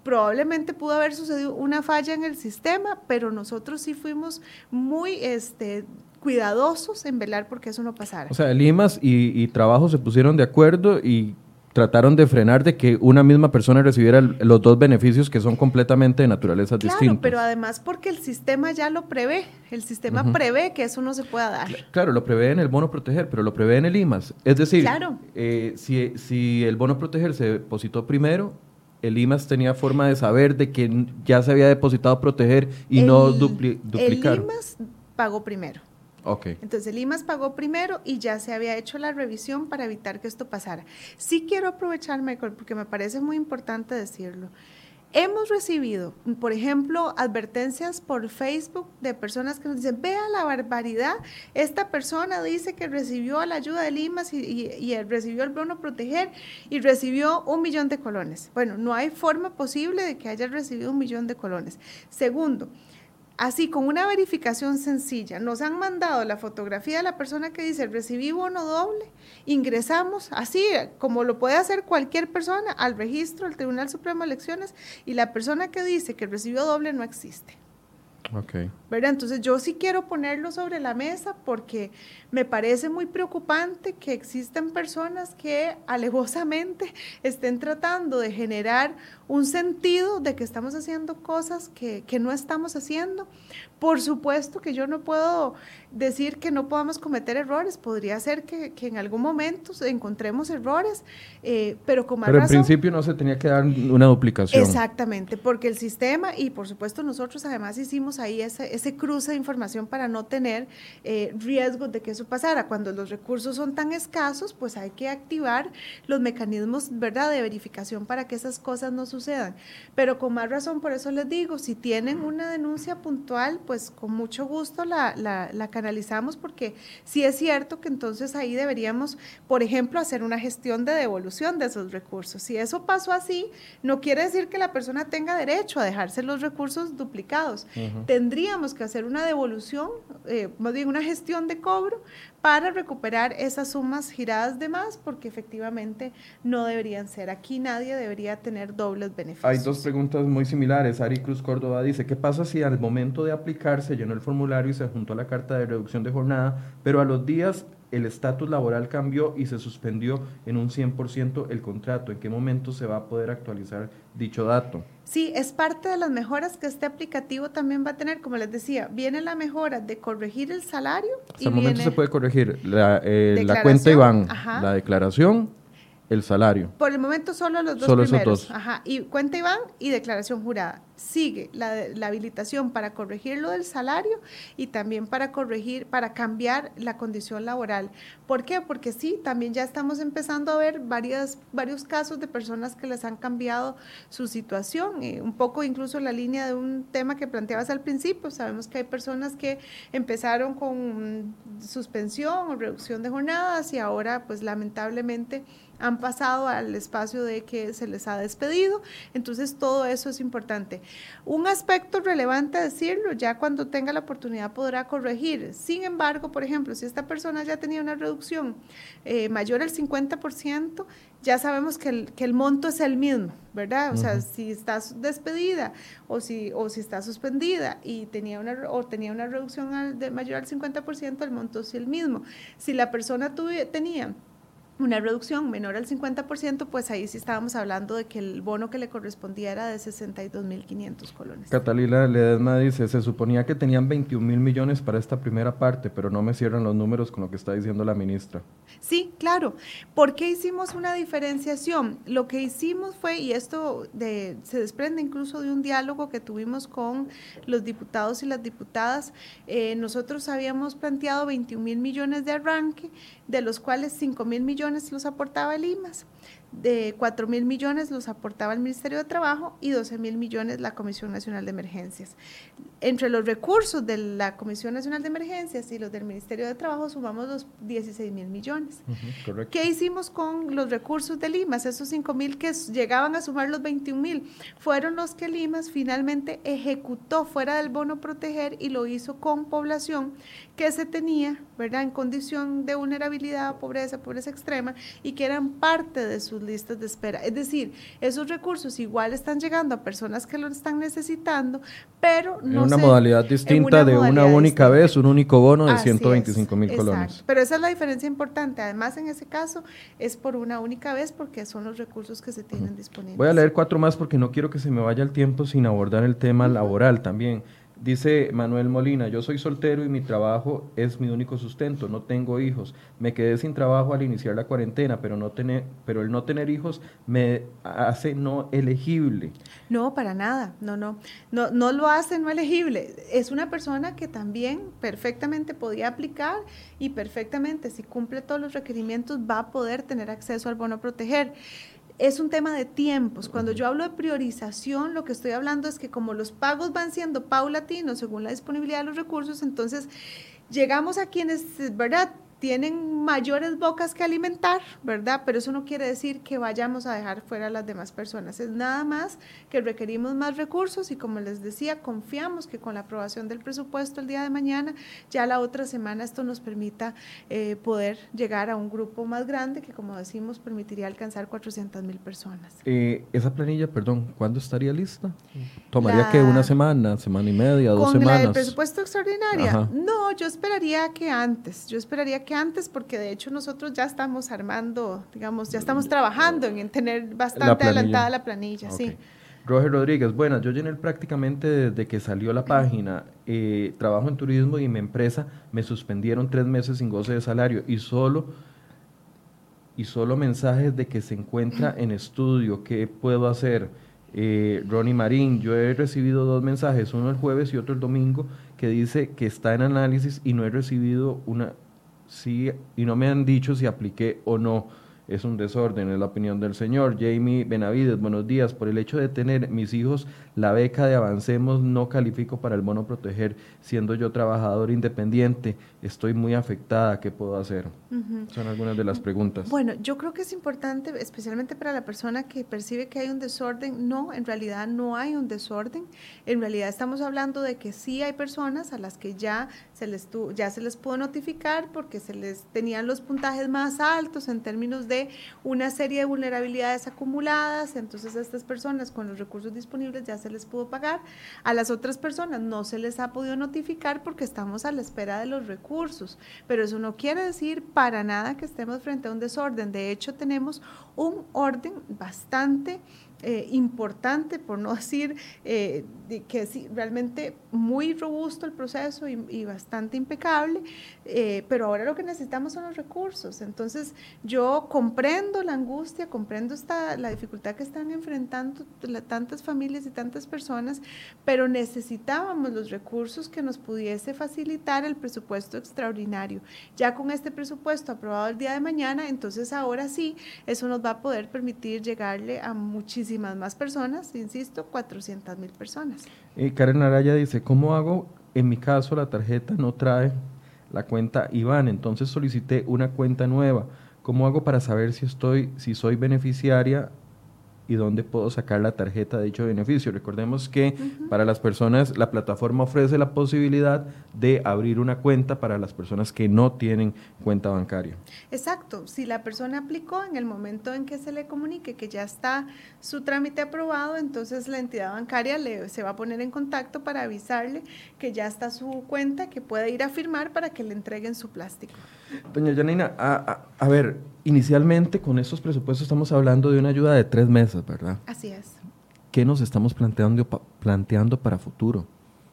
probablemente pudo haber sucedido una falla en el sistema, pero nosotros sí fuimos muy este, cuidadosos en velar porque eso no pasara. O sea, Limas y, y Trabajo se pusieron de acuerdo y trataron de frenar de que una misma persona recibiera los dos beneficios que son completamente de naturaleza claro, pero además porque el sistema ya lo prevé, el sistema prevé que eso no se pueda dar. Claro, lo prevé en el bono proteger, pero lo prevé en el IMAS. Es decir, eh, si, si el bono proteger se depositó primero, el IMAS tenía forma de saber de que ya se había depositado proteger y no duplicar. El IMAS pagó primero. Entonces el IMAS pagó primero y ya se había hecho la revisión para evitar que esto pasara. Sí quiero aprovechar, Michael, porque me parece muy importante decirlo. Hemos recibido, por ejemplo, advertencias por Facebook de personas que nos dicen, vea la barbaridad, esta persona dice que recibió la ayuda del IMAS y, recibió el bono proteger y recibió un millón de colones. Bueno, no hay forma posible de que haya recibido un millón de colones. Segundo, así con una verificación sencilla, nos han mandado la fotografía de la persona que dice recibí bono doble, ingresamos así como lo puede hacer cualquier persona al registro del Tribunal Supremo de Elecciones y la persona que dice que recibió doble no existe. Okay. ¿verdad? Entonces yo sí quiero ponerlo sobre la mesa porque me parece muy preocupante que existan personas que alevosamente [laughs] estén tratando de generar un sentido de que estamos haciendo cosas que, que no estamos haciendo. Por supuesto que yo no puedo decir que no podamos cometer errores, podría ser que, que en algún momento encontremos errores, eh, pero como Pero en principio no se tenía que dar una duplicación. Exactamente, porque el sistema y por supuesto nosotros además hicimos ahí ese ese cruce de información para no tener eh, riesgos de que eso pasara. Cuando los recursos son tan escasos, pues hay que activar los mecanismos ¿verdad? de verificación para que esas cosas no sucedan. Pero con más razón, por eso les digo, si tienen una denuncia puntual, pues con mucho gusto la, la, la canalizamos porque sí es cierto que entonces ahí deberíamos, por ejemplo, hacer una gestión de devolución de esos recursos. Si eso pasó así, no quiere decir que la persona tenga derecho a dejarse los recursos duplicados. Tendríamos que hacer una devolución, eh, más bien una gestión de cobro para recuperar esas sumas giradas de más, porque efectivamente no deberían ser. Aquí nadie debería tener dobles beneficios. Hay dos preguntas muy similares. Ari Cruz Córdoba dice, ¿qué pasa si al momento de aplicar se llenó el formulario y se juntó la carta de reducción de jornada, pero a los días el estatus laboral cambió y se suspendió en un 100% el contrato. ¿En qué momento se va a poder actualizar dicho dato? Sí, es parte de las mejoras que este aplicativo también va a tener. Como les decía, viene la mejora de corregir el salario. Hasta el momento se puede corregir la, eh, la cuenta IBAN, la declaración el salario. Por el momento solo los dos solo primeros. Esos dos. Ajá, y cuenta Iván y declaración jurada. Sigue la, la, habilitación para corregir lo del salario y también para corregir, para cambiar la condición laboral. ¿Por qué? Porque sí, también ya estamos empezando a ver varias, varios casos de personas que les han cambiado su situación, eh, un poco incluso la línea de un tema que planteabas al principio. Sabemos que hay personas que empezaron con suspensión o reducción de jornadas y ahora pues lamentablemente han pasado al espacio de que se les ha despedido. Entonces, todo eso es importante. Un aspecto relevante decirlo, ya cuando tenga la oportunidad podrá corregir. Sin embargo, por ejemplo, si esta persona ya tenía una reducción eh, mayor al 50%, ya sabemos que el, que el, monto es el mismo, ¿verdad? O sea, si estás despedida o si, o si está suspendida y tenía una, o tenía una reducción de mayor al 50%, el monto es el mismo. Si la persona tuve, tenía una reducción menor al 50%, pues ahí sí estábamos hablando de que el bono que le correspondía era de 62.500 colones. Catalina Ledesma dice, se suponía que tenían 21 mil millones para esta primera parte, pero no me cierran los números con lo que está diciendo la ministra. Sí, claro. ¿Por qué hicimos una diferenciación? Lo que hicimos fue, y esto de, se desprende incluso de un diálogo que tuvimos con los diputados y las diputadas, eh, nosotros habíamos planteado 21 mil millones de arranque, de los cuales 5 mil millones los aportaba el IMAS de 4 mil millones los aportaba el Ministerio de Trabajo y 12 mil millones la Comisión Nacional de Emergencias. Entre los recursos de la Comisión Nacional de Emergencias y los del Ministerio de Trabajo sumamos los 16 mil millones. ¿Qué hicimos con los recursos de Limas? Esos 5 mil que llegaban a sumar los 21 mil fueron los que Limas finalmente ejecutó fuera del bono proteger y lo hizo con población que se tenía, ¿verdad?, en condición de vulnerabilidad, pobreza, pobreza extrema y que eran parte de su listas de espera. Es decir, esos recursos igual están llegando a personas que lo están necesitando, pero no... En una modalidad distinta de una única vez, un único bono de 125 mil colones. Pero esa es la diferencia importante. Además, en ese caso, es por una única vez porque son los recursos que se tienen disponibles. Voy a leer cuatro más porque no quiero que se me vaya el tiempo sin abordar el tema laboral también. Dice Manuel Molina, yo soy soltero y mi trabajo es mi único sustento, no tengo hijos. Me quedé sin trabajo al iniciar la cuarentena, pero, no tener, pero el no tener hijos me hace no elegible. No, para nada, no, no, no, no lo hace no elegible. Es una persona que también perfectamente podía aplicar y perfectamente, si cumple todos los requerimientos, va a poder tener acceso al bono proteger es un tema de tiempos. Cuando yo hablo de priorización, lo que estoy hablando es que como los pagos van siendo paulatinos según la disponibilidad de los recursos, entonces llegamos a quienes, ¿verdad? Tienen mayores bocas que alimentar, ¿verdad? Pero eso no quiere decir que vayamos a dejar fuera a las demás personas. Es nada más que requerimos más recursos y como les decía, confiamos que con la aprobación del presupuesto el día de mañana, ya la otra semana esto nos permita eh, poder llegar a un grupo más grande que, como decimos, permitiría alcanzar 400 mil personas. Eh, esa planilla, perdón, ¿cuándo estaría lista? ¿Tomaría que una semana, semana y media, dos semanas? ¿Con el presupuesto extraordinario? No, yo esperaría que antes, yo esperaría que antes, porque de hecho nosotros ya estamos armando, digamos, ya estamos trabajando en tener bastante adelantada la planilla, sí. Roger Rodríguez, bueno, yo llené prácticamente desde que salió la página. Eh, trabajo en turismo y mi empresa me suspendieron tres meses sin goce de salario y solo y solo mensajes de que se encuentra [clears throat] en estudio. ¿Qué puedo hacer? Eh, Ronnie Marín, yo he recibido dos mensajes, uno el jueves y otro el domingo, que dice que está en análisis y no he recibido una, sí, y no me han dicho si apliqué o no. Es un desorden, es la opinión del señor. Jamie Benavides, buenos días. Por el hecho de tener mis hijos la beca de Avancemos, no califico para el bono proteger, siendo yo trabajador independiente. Estoy muy afectada. ¿Qué puedo hacer? Son algunas de las preguntas. Bueno, yo creo que es importante, especialmente para la persona que percibe que hay un desorden. No, en realidad no hay un desorden. En realidad estamos hablando de que sí hay personas a las que ya se les, ya se les pudo notificar porque se les tenían los puntajes más altos en términos de una serie de vulnerabilidades acumuladas, entonces a estas personas con los recursos disponibles ya se les pudo pagar, a las otras personas no se les ha podido notificar porque estamos a la espera de los recursos, pero eso no quiere decir para nada que estemos frente a un desorden, de hecho tenemos un orden bastante eh, importante, por no [laughs] decir eh, que es realmente muy robusto el proceso y, bastante impecable, eh, pero ahora lo que necesitamos son los recursos. Entonces yo comprendo la angustia, comprendo esta, la dificultad que están enfrentando tantas familias y tantas personas, pero necesitábamos los recursos que nos pudiese facilitar el presupuesto extraordinario. Ya con este presupuesto aprobado el día de mañana, entonces ahora sí, eso nos va a poder permitir llegarle a muchísimas más personas, insisto, 400 mil personas. Y Karen Araya dice, ¿cómo hago? En mi caso la tarjeta no trae la cuenta Iván, entonces solicité una cuenta nueva. ¿Cómo hago para saber si estoy, si soy beneficiaria y dónde puedo sacar la tarjeta de dicho beneficio. Recordemos que para las personas, la plataforma ofrece la posibilidad de abrir una cuenta para las personas que no tienen cuenta bancaria. Exacto, si la persona aplicó en el momento en que se le comunique que ya está su trámite aprobado, entonces la entidad bancaria le, se va a poner en contacto para avisarle que ya está su cuenta, que puede ir a firmar para que le entreguen su plástico. Doña Janina, a, a ver, inicialmente con estos presupuestos estamos hablando de una ayuda de tres meses, ¿verdad? Así es. ¿Qué nos estamos planteando, planteando para futuro?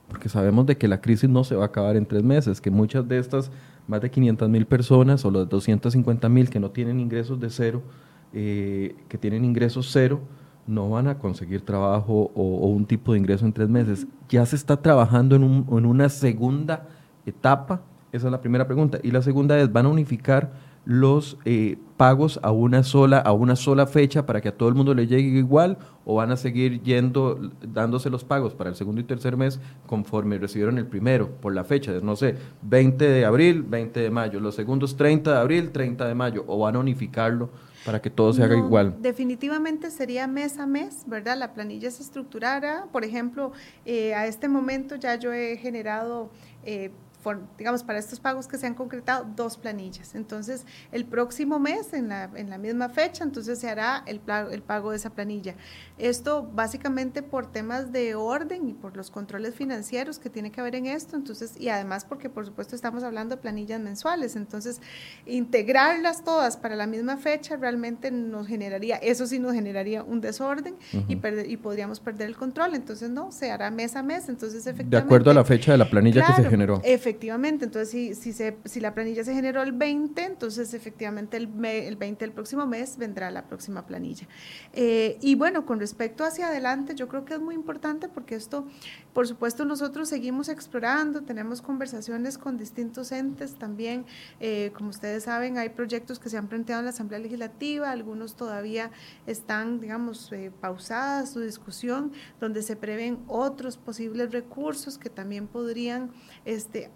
Porque sabemos de que la crisis no se va a acabar en tres meses, que muchas de estas más de 500 mil personas o los 250 mil que no tienen ingresos de cero, eh, que tienen ingresos cero, no van a conseguir trabajo o, un tipo de ingreso en tres meses. Ya se está trabajando en, en una segunda etapa. Esa es la primera pregunta. Y la segunda es, ¿van a unificar los eh, pagos a una sola a una sola fecha para que a todo el mundo le llegue igual o van a seguir yendo dándose los pagos para el segundo y tercer mes conforme recibieron el primero por la fecha, no sé, 20 de abril, 20 de mayo, los segundos 30 de abril, 30 de mayo o van a unificarlo para que todo se haga igual. Definitivamente sería mes a mes, ¿verdad? La planilla se estructurara, por ejemplo, eh, a este momento ya yo he generado eh, digamos, para estos pagos que se han concretado, dos planillas. Entonces, el próximo mes, en la, en la misma fecha, entonces se hará el, el pago de esa planilla. Esto básicamente por temas de orden y por los controles financieros que tiene que haber en esto, entonces, y además porque por supuesto estamos hablando de planillas mensuales, entonces, integrarlas todas para la misma fecha realmente nos generaría, eso sí nos generaría un desorden y, y podríamos perder el control, entonces no, se hará mes a mes, entonces efectivamente. De acuerdo a la fecha de la planilla que se generó. Efectivamente Efectivamente, entonces si, si, la planilla se generó el 20, entonces efectivamente el, el 20 del próximo mes vendrá la próxima planilla. Eh, y bueno, con respecto hacia adelante, yo creo que es muy importante porque esto, por supuesto, nosotros seguimos explorando, tenemos conversaciones con distintos entes también. Eh, como ustedes saben, hay proyectos que se han planteado en la Asamblea Legislativa, algunos todavía están, digamos, eh, pausadas su discusión, donde se prevén otros posibles recursos que también podrían este,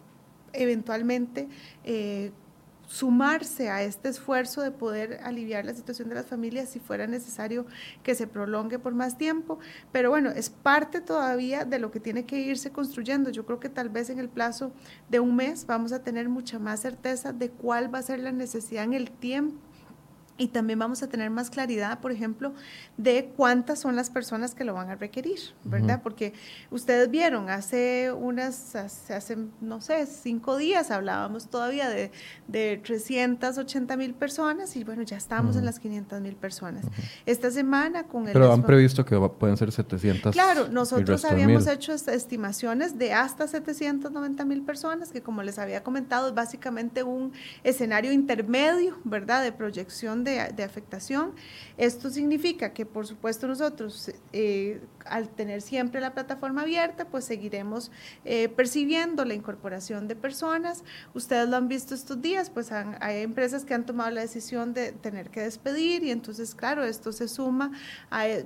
eventualmente eh, sumarse a este esfuerzo de poder aliviar la situación de las familias si fuera necesario que se prolongue por más tiempo. Pero bueno, es parte todavía de lo que tiene que irse construyendo. Yo creo que tal vez en el plazo de un mes vamos a tener mucha más certeza de cuál va a ser la necesidad en el tiempo y también vamos a tener más claridad, por ejemplo, de cuántas son las personas que lo van a requerir, ¿verdad? Porque ustedes vieron, hace unas, hace, no sé, cinco días hablábamos todavía de, de 380 mil personas y bueno, ya estamos en las 500 mil personas. Esta semana con el... Pero han previsto que pueden ser 700. Claro, nosotros habíamos hecho estimaciones de hasta 790 mil personas, que como les había comentado, es básicamente un escenario intermedio, ¿verdad? De proyección de de, afectación. Esto significa que, por supuesto, nosotros, eh, al tener siempre la plataforma abierta, pues seguiremos eh, percibiendo la incorporación de personas. Ustedes lo han visto estos días, pues hay empresas que han tomado la decisión de tener que despedir y entonces, claro, esto se suma.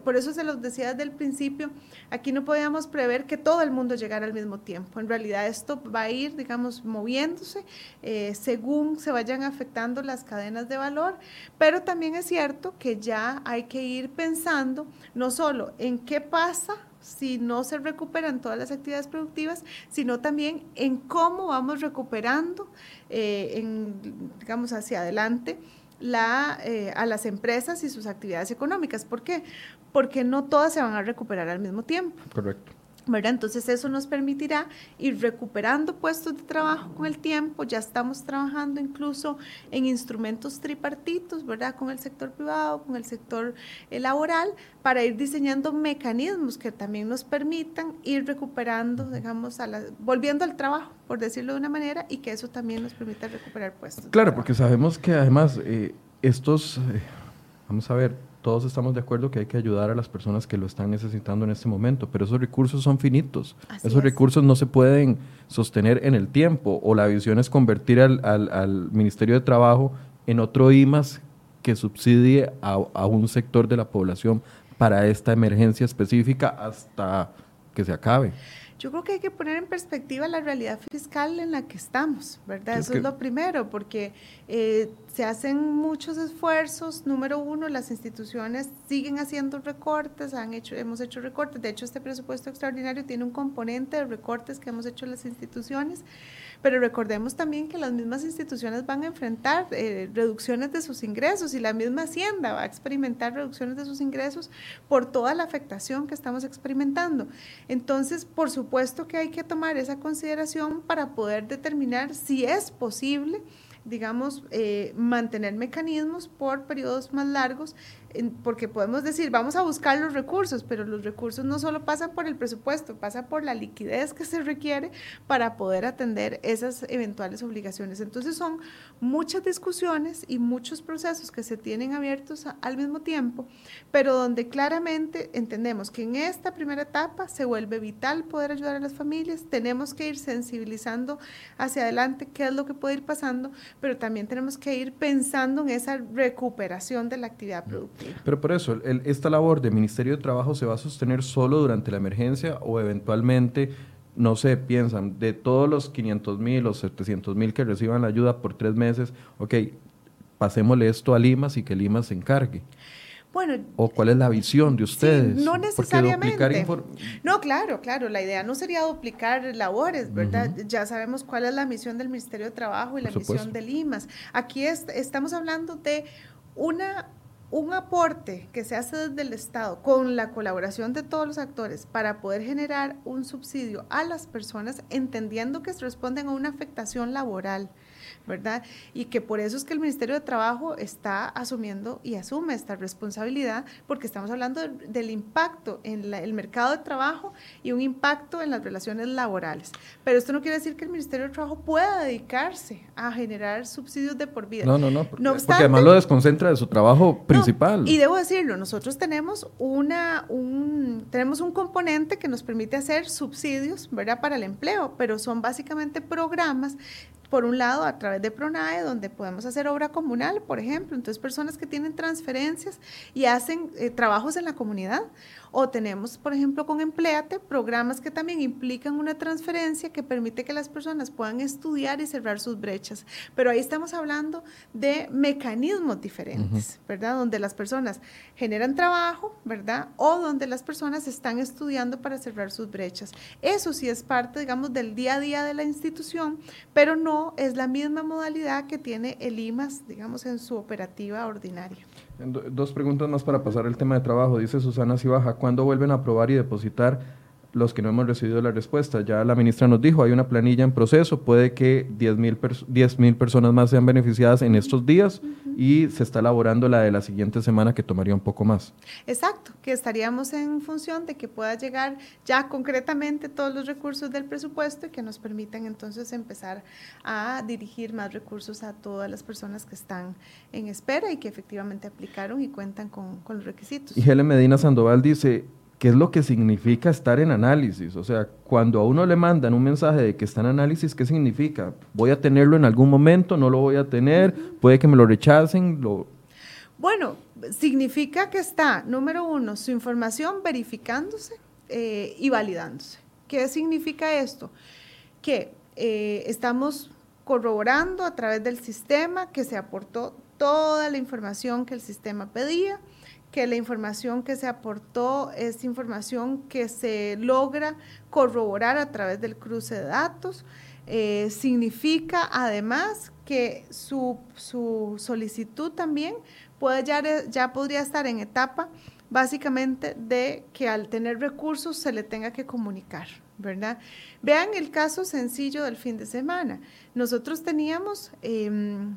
por eso se los decía desde el principio, aquí no podíamos prever que todo el mundo llegara al mismo tiempo. En realidad esto va a ir, digamos, moviéndose eh, según se vayan afectando las cadenas de valor, pero pero también es cierto que ya hay que ir pensando no solo en qué pasa si no se recuperan todas las actividades productivas, sino también en cómo vamos recuperando, eh, en, digamos, hacia adelante la, eh, a las empresas y sus actividades económicas. ¿Por qué? Porque no todas se van a recuperar al mismo tiempo. Correcto. Entonces eso nos permitirá ir recuperando puestos de trabajo con el tiempo, ya estamos trabajando incluso en instrumentos tripartitos, ¿verdad? Con el sector privado, con el sector eh, laboral, para ir diseñando mecanismos que también nos permitan ir recuperando, digamos, a la, volviendo al trabajo, por decirlo de una manera, y que eso también nos permita recuperar puestos. Claro, porque sabemos que además eh, estos, eh, vamos a ver, todos estamos de acuerdo que hay que ayudar a las personas que lo están necesitando en este momento, pero esos recursos son finitos. esos recursos no se pueden sostener en el tiempo o la visión es convertir al, al, Ministerio de Trabajo en otro IMAS que subsidie a, a un sector de la población para esta emergencia específica hasta que se acabe. Yo creo que hay que poner en perspectiva la realidad fiscal en la que estamos, ¿verdad? Eso es lo primero, porque eh, se hacen muchos esfuerzos. Número uno, las instituciones siguen haciendo recortes, han hecho, hemos hecho recortes. De hecho, este presupuesto extraordinario tiene un componente de recortes que hemos hecho las instituciones. Pero recordemos también que las mismas instituciones van a enfrentar eh, reducciones de sus ingresos y la misma Hacienda va a experimentar reducciones de sus ingresos por toda la afectación que estamos experimentando. Entonces, por supuesto que hay que tomar esa consideración para poder determinar si es posible digamos, eh, mantener mecanismos por periodos más largos porque podemos decir, vamos a buscar los recursos, pero los recursos no solo pasan por el presupuesto, pasa por la liquidez que se requiere para poder atender esas eventuales obligaciones. Entonces son muchas discusiones y muchos procesos que se tienen abiertos al mismo tiempo, pero donde claramente entendemos que en esta primera etapa se vuelve vital poder ayudar a las familias, tenemos que ir sensibilizando hacia adelante qué es lo que puede ir pasando, pero también tenemos que ir pensando en esa recuperación de la actividad productiva. Pero por eso, esta labor del Ministerio de Trabajo se va a sostener solo durante la emergencia o eventualmente, no sé, piensan, de todos los 500 mil o 700 mil que reciban la ayuda por tres meses, ok, pasémosle esto a Limas y que Limas se encargue. Bueno, ¿O cuál es la visión de ustedes? no necesariamente. No, claro, claro. La idea no sería duplicar labores, ¿verdad? Ya sabemos cuál es la misión del Ministerio de Trabajo y la misión de Limas. Aquí estamos hablando de una un aporte que se hace desde el Estado con la colaboración de todos los actores para poder generar un subsidio a las personas, entendiendo que se responden a una afectación laboral ¿verdad? Y que por eso es que el Ministerio de Trabajo está asumiendo y asume esta responsabilidad, porque estamos hablando del, impacto en el mercado de trabajo y un impacto en las relaciones laborales. Pero esto no quiere decir que el Ministerio de Trabajo pueda dedicarse a generar subsidios de por vida. No, no, no, porque, además lo desconcentra de su trabajo principal. y debo decirlo, nosotros tenemos, una, un, tenemos un componente que nos permite hacer subsidios, ¿verdad?, para el empleo, pero son básicamente programas por un lado, a través de PRONAE, donde podemos hacer obra comunal, por ejemplo. Entonces, personas que tienen transferencias y hacen eh, trabajos en la comunidad. O tenemos, por ejemplo, con Empleate, programas que también implican una transferencia que permite que las personas puedan estudiar y cerrar sus brechas. Pero ahí estamos hablando de mecanismos diferentes, ¿verdad? Donde las personas generan trabajo, ¿verdad? O donde las personas están estudiando para cerrar sus brechas. Eso sí es parte, digamos, del día a día de la institución, pero no es la misma modalidad que tiene el IMAS, digamos, en su operativa ordinaria. Dos preguntas más para pasar el tema de trabajo. Dice Susana Cibaja, ¿cuándo vuelven a aprobar y depositar los que no hemos recibido la respuesta. Ya la ministra nos dijo, hay una planilla en proceso, puede que 10 mil personas más sean beneficiadas en estos días y se está elaborando la de la siguiente semana que tomaría un poco más. Exacto, que estaríamos en función de que pueda llegar ya concretamente todos los recursos del presupuesto y que nos permitan entonces empezar a dirigir más recursos a todas las personas que están en espera y que efectivamente aplicaron y cuentan con, con los requisitos. Y Helen Medina Sandoval dice, ¿Qué es lo que significa estar en análisis? O sea, cuando a uno le mandan un mensaje de que está en análisis, ¿qué significa? ¿Voy a tenerlo en algún momento? ¿No lo voy a tener? ¿Puede que me lo rechacen? Bueno, significa que está, número uno, su información verificándose eh, y validándose. ¿Qué significa esto? Que eh, estamos corroborando a través del sistema que se aportó toda la información que el sistema pedía que la información que se aportó es información que se logra corroborar a través del cruce de datos. Eh, significa además que su, solicitud también puede ya, ya podría estar en etapa básicamente de que al tener recursos se le tenga que comunicar, ¿verdad? Vean el caso sencillo del fin de semana. Nosotros teníamos em,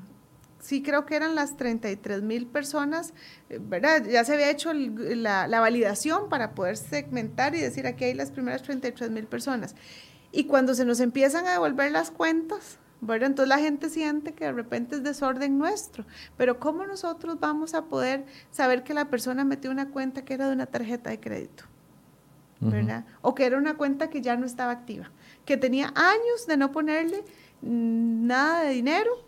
sí creo que eran las 33 mil personas, eh, ¿verdad? Ya se había hecho la, validación para poder segmentar y decir aquí hay las primeras 33 mil personas. Y cuando se nos empiezan a devolver las cuentas, ¿verdad? Entonces la gente siente que de repente es desorden nuestro. Pero ¿cómo nosotros vamos a poder saber que la persona metió una cuenta que era de una tarjeta de crédito? ¿verdad? O que era una cuenta que ya no estaba activa, que tenía años de no ponerle nada de dinero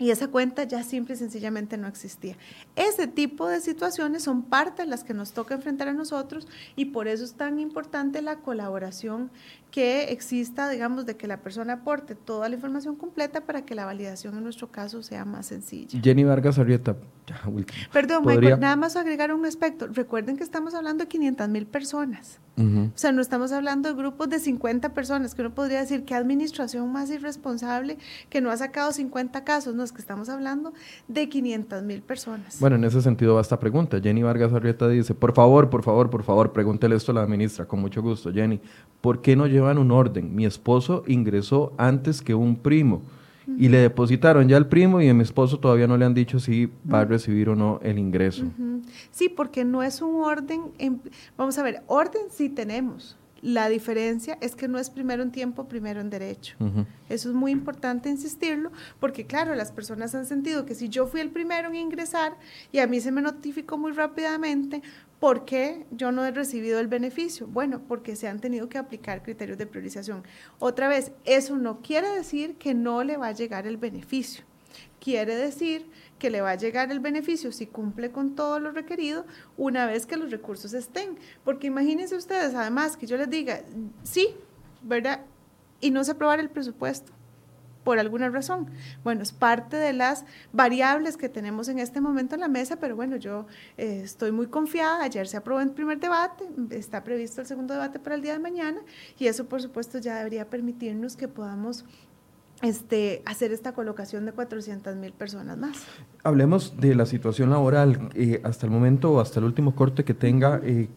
y esa cuenta ya simple y sencillamente no existía. Ese tipo de situaciones son parte de las que nos toca enfrentar a nosotros y por eso es tan importante la colaboración que exista, digamos, de que la persona aporte toda la información completa para que la validación en nuestro caso sea más sencilla. Jenny Vargas Arrieta. Perdón, Michael, nada más agregar un aspecto. Recuerden que estamos hablando de 500 mil personas. O sea, no estamos hablando de grupos de 50 personas, que uno podría decir que administración más irresponsable que no ha sacado 50 casos. No, es que estamos hablando de 500 mil personas. Bueno, en ese sentido va esta pregunta. Jenny Vargas Arrieta dice, por favor, por favor, por favor, pregúntele esto a la ministra, con mucho gusto. Jenny, ¿por qué no llevan un orden? Mi esposo ingresó antes que un primo y le depositaron ya al primo y a mi esposo todavía no le han dicho si va a recibir o no el ingreso. Sí, porque no es un orden, vamos a ver, orden sí tenemos. La diferencia es que no es primero en tiempo, primero en derecho. Eso es muy importante insistirlo, porque claro, las personas han sentido que si yo fui el primero en ingresar y a mí se me notificó muy rápidamente, ¿Por qué yo no he recibido el beneficio? Bueno, porque se han tenido que aplicar criterios de priorización. Otra vez, eso no quiere decir que no le va a llegar el beneficio. Quiere decir que le va a llegar el beneficio si cumple con todo lo requerido una vez que los recursos estén. Porque imagínense ustedes, además, que yo les diga, sí, ¿verdad? Y no se aprobar el presupuesto por alguna razón. Bueno, es parte de las variables que tenemos en este momento en la mesa, pero bueno, yo eh, estoy muy confiada. Ayer se aprobó el primer debate, está previsto el segundo debate para el día de mañana y eso por supuesto ya debería permitirnos que podamos este, hacer esta colocación de 400 mil personas más. Hablemos de la situación laboral. Eh, hasta el momento, hasta el último corte que tenga, eh,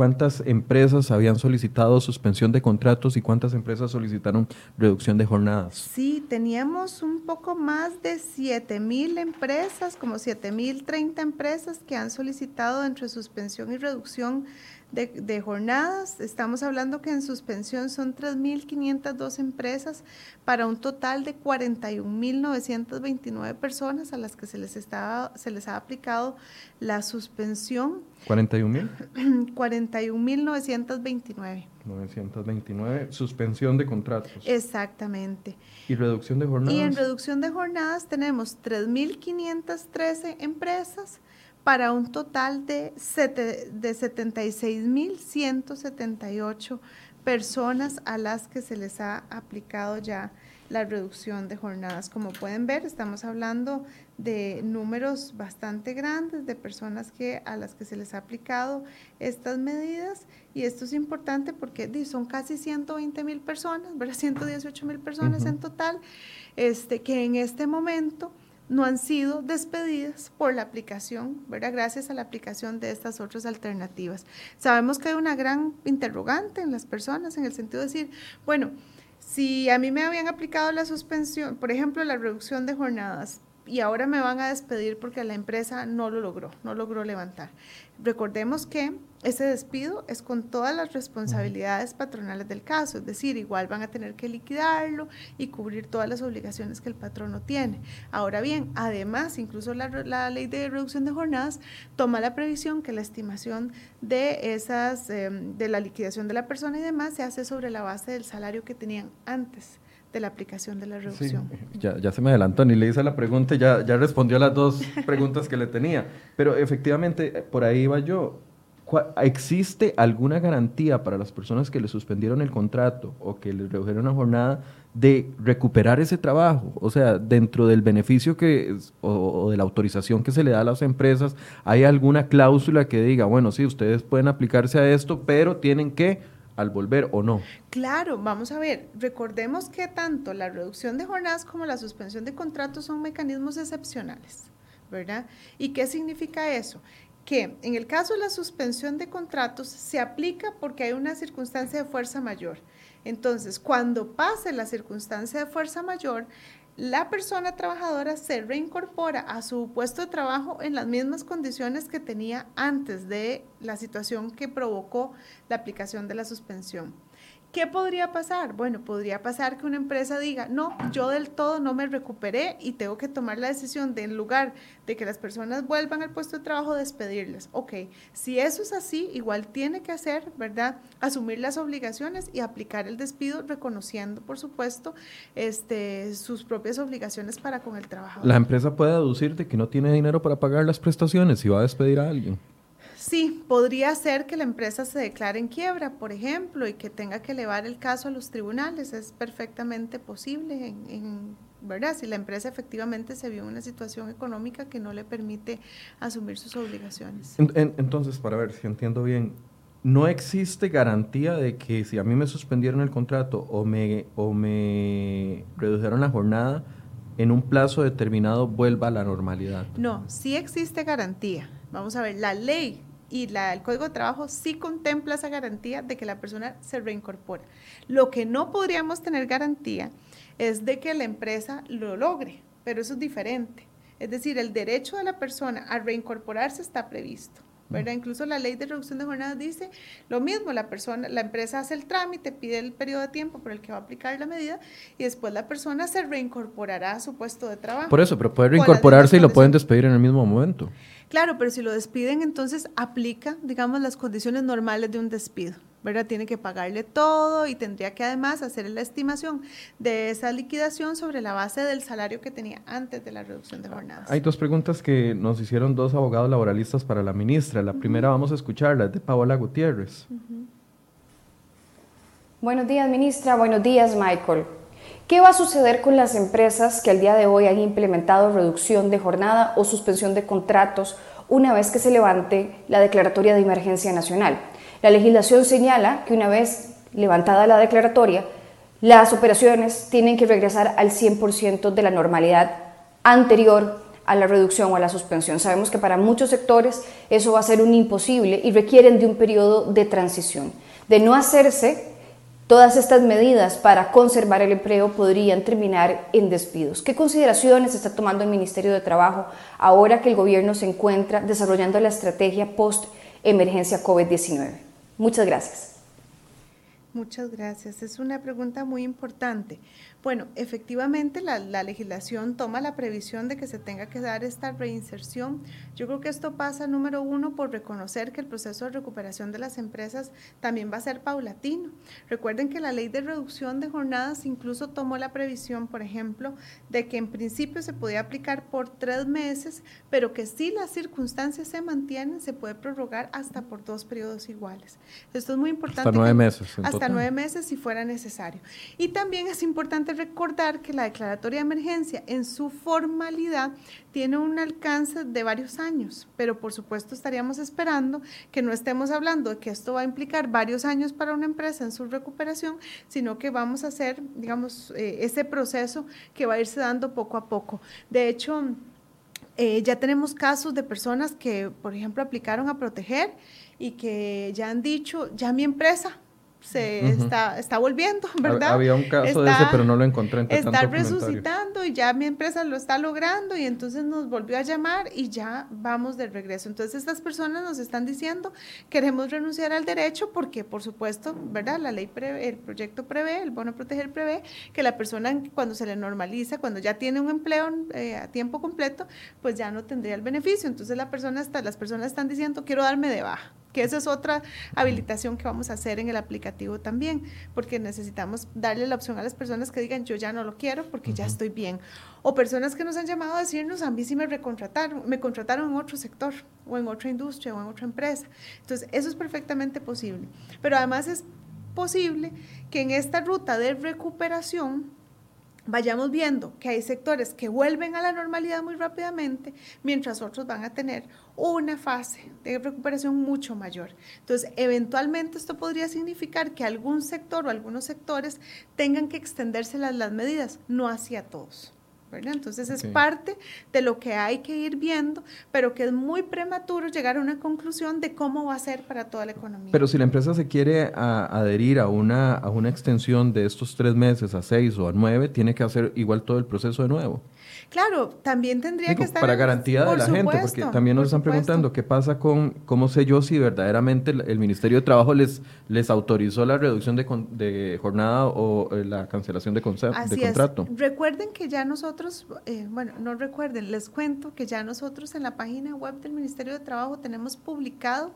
cuántas empresas habían solicitado suspensión de contratos y cuántas empresas solicitaron reducción de jornadas. Sí, teníamos un poco más de 7 mil empresas, como 7 mil 30 empresas que han solicitado entre suspensión y reducción de, jornadas. Estamos hablando que en suspensión son 3.502 empresas para un total de 41.929 personas a las que se les, estaba, se les ha aplicado la suspensión. ¿41.000? 41.929. 929, suspensión de contratos. Exactamente. ¿Y reducción de jornadas? Y en reducción de jornadas tenemos 3.513 empresas para un total de, de 76.178 personas a las que se les ha aplicado ya la reducción de jornadas. Como pueden ver, estamos hablando de números bastante grandes de personas que, a las que se les ha aplicado estas medidas y esto es importante porque son casi 120 mil personas, ¿verdad? 118 mil personas en total, este, que en este momento no han sido despedidas por la aplicación, ¿verdad? Gracias a la aplicación de estas otras alternativas. Sabemos que hay una gran interrogante en las personas en el sentido de decir, bueno, si a mí me habían aplicado la suspensión, por ejemplo, la reducción de jornadas, y ahora me van a despedir porque la empresa no lo logró, no logró levantar. Recordemos que ese despido es con todas las responsabilidades patronales del caso, es decir, igual van a tener que liquidarlo y cubrir todas las obligaciones que el patrono tiene. Ahora bien, además, incluso la, ley de reducción de jornadas toma la previsión que la estimación de esas, em, de la liquidación de la persona y demás se hace sobre la base del salario que tenían antes de la aplicación de la reducción. ya, ya, se me adelantó, ni le hice la pregunta, ya, ya respondió a las dos [laughs] preguntas que le tenía. Pero efectivamente, por ahí iba yo. ¿Existe alguna garantía para las personas que le suspendieron el contrato o que le redujeron la jornada de recuperar ese trabajo? O sea, dentro del beneficio que o, o, de la autorización que se le da a las empresas, ¿hay alguna cláusula que diga, bueno, sí, ustedes pueden aplicarse a esto, pero tienen que al volver o no. Claro, vamos a ver, recordemos que tanto la reducción de jornadas como la suspensión de contratos son mecanismos excepcionales, ¿verdad? ¿Y qué significa eso? Que en el caso de la suspensión de contratos se aplica porque hay una circunstancia de fuerza mayor. Entonces, cuando pase la circunstancia de fuerza mayor, la persona trabajadora se reincorpora a su puesto de trabajo en las mismas condiciones que tenía antes de la situación que provocó la aplicación de la suspensión. ¿Qué podría pasar? Bueno, podría pasar que una empresa diga, no, yo del todo no me recuperé y tengo que tomar la decisión de en lugar de que las personas vuelvan al puesto de trabajo, despedirles. Ok, si eso es así, igual tiene que hacer, ¿verdad? Asumir las obligaciones y aplicar el despido, reconociendo, por supuesto, este, sus propias obligaciones para con el trabajador. La empresa puede deducir de que no tiene dinero para pagar las prestaciones y va a despedir a alguien. Sí, podría ser que la empresa se declare en quiebra, por ejemplo, y que tenga que elevar el caso a los tribunales. Es perfectamente posible, en, ¿verdad? Si la empresa efectivamente se vio en una situación económica que no le permite asumir sus obligaciones. entonces, para ver si entiendo bien, no existe garantía de que si a mí me suspendieron el contrato o me, o me redujeron la jornada, en un plazo determinado vuelva a la normalidad. No, sí existe garantía. Vamos a ver, la ley y la, el Código de Trabajo sí contempla esa garantía de que la persona se reincorpora. Lo que no podríamos tener garantía es de que la empresa lo logre, pero eso es diferente. Es decir, el derecho de la persona a reincorporarse está previsto. ¿verdad? Incluso la ley de reducción de jornadas dice lo mismo, la persona, la empresa hace el trámite, pide el periodo de tiempo por el que va a aplicar la medida y después la persona se reincorporará a su puesto de trabajo. Por eso, pero puede reincorporarse y lo pueden despedir en el mismo momento. Claro, pero si lo despiden, entonces aplica, digamos, las condiciones normales de un despido. ¿verdad? Tiene que pagarle todo y tendría que además hacer la estimación de esa liquidación sobre la base del salario que tenía antes de la reducción de jornadas. Hay dos preguntas que nos hicieron dos abogados laboralistas para la ministra. La primera vamos a escucharla, es de Paola Gutiérrez. Buenos días, ministra. Buenos días, Michael. ¿Qué va a suceder con las empresas que al día de hoy han implementado reducción de jornada o suspensión de contratos una vez que se levante la declaratoria de emergencia nacional? La legislación señala que una vez levantada la declaratoria, las operaciones tienen que regresar al 100% de la normalidad anterior a la reducción o a la suspensión. Sabemos que para muchos sectores eso va a ser un imposible y requieren de un periodo de transición. De no hacerse, Todas estas medidas para conservar el empleo podrían terminar en despidos. ¿Qué consideraciones está tomando el Ministerio de Trabajo ahora que el gobierno se encuentra desarrollando la estrategia post-emergencia COVID-19? Muchas gracias. Muchas gracias. Es una pregunta muy importante. Bueno, efectivamente la, legislación toma la previsión de que se tenga que dar esta reinserción. Yo creo que esto pasa, número uno, por reconocer que el proceso de recuperación de las empresas también va a ser paulatino. Recuerden que la ley de reducción de jornadas incluso tomó la previsión, por ejemplo, de que en principio se podía aplicar por tres meses, pero que si las circunstancias se mantienen, se puede prorrogar hasta por dos periodos iguales. Esto es muy importante. Hasta nueve meses. hasta nueve meses si fuera necesario. Y también es importante recordar que la declaratoria de emergencia en su formalidad tiene un alcance de varios años, pero por supuesto estaríamos esperando que no estemos hablando de que esto va a implicar varios años para una empresa en su recuperación, sino que vamos a hacer, digamos, eh, ese proceso que va a irse dando poco a poco. De hecho, eh, ya tenemos casos de personas que, por ejemplo, aplicaron a proteger y que ya han dicho, ya mi empresa se está, está volviendo, ¿verdad? Había un caso de ese, pero no lo encontré en Está resucitando y ya mi empresa lo está logrando y entonces nos volvió a llamar y ya vamos de regreso. Entonces estas personas nos están diciendo, queremos renunciar al derecho porque, por supuesto, ¿verdad? La ley prevé, el proyecto prevé, el bono proteger prevé que la persona cuando se le normaliza, cuando ya tiene un empleo eh, a tiempo completo, pues ya no tendría el beneficio. Entonces la persona está, las personas están diciendo, quiero darme de baja que esa es otra habilitación que vamos a hacer en el aplicativo también, porque necesitamos darle la opción a las personas que digan yo ya no lo quiero porque ya estoy bien. O personas que nos han llamado a decirnos a mí sí me recontrataron, me contrataron en otro sector o en otra industria o en otra empresa. Entonces, eso es perfectamente posible. Pero además es posible que en esta ruta de recuperación vayamos viendo que hay sectores que vuelven a la normalidad muy rápidamente, mientras otros van a tener una fase de recuperación mucho mayor. Entonces, eventualmente esto podría significar que algún sector o algunos sectores tengan que extenderse las, medidas, no hacia todos. Entonces es parte de lo que hay que ir viendo, pero que es muy prematuro llegar a una conclusión de cómo va a ser para toda la economía. Pero si la empresa se quiere adherir a una, a una extensión de estos tres meses a seis o a nueve, tiene que hacer igual todo el proceso de nuevo. Claro, también tendría que estar... Para garantía de la gente, porque también nos están preguntando qué pasa con, cómo sé yo si verdaderamente el, Ministerio de Trabajo les, les autorizó la reducción de, de jornada o eh, la cancelación de, de contrato. Recuerden que ya nosotros, eh, bueno, no recuerden, les cuento que ya nosotros en la página web del Ministerio de Trabajo tenemos publicado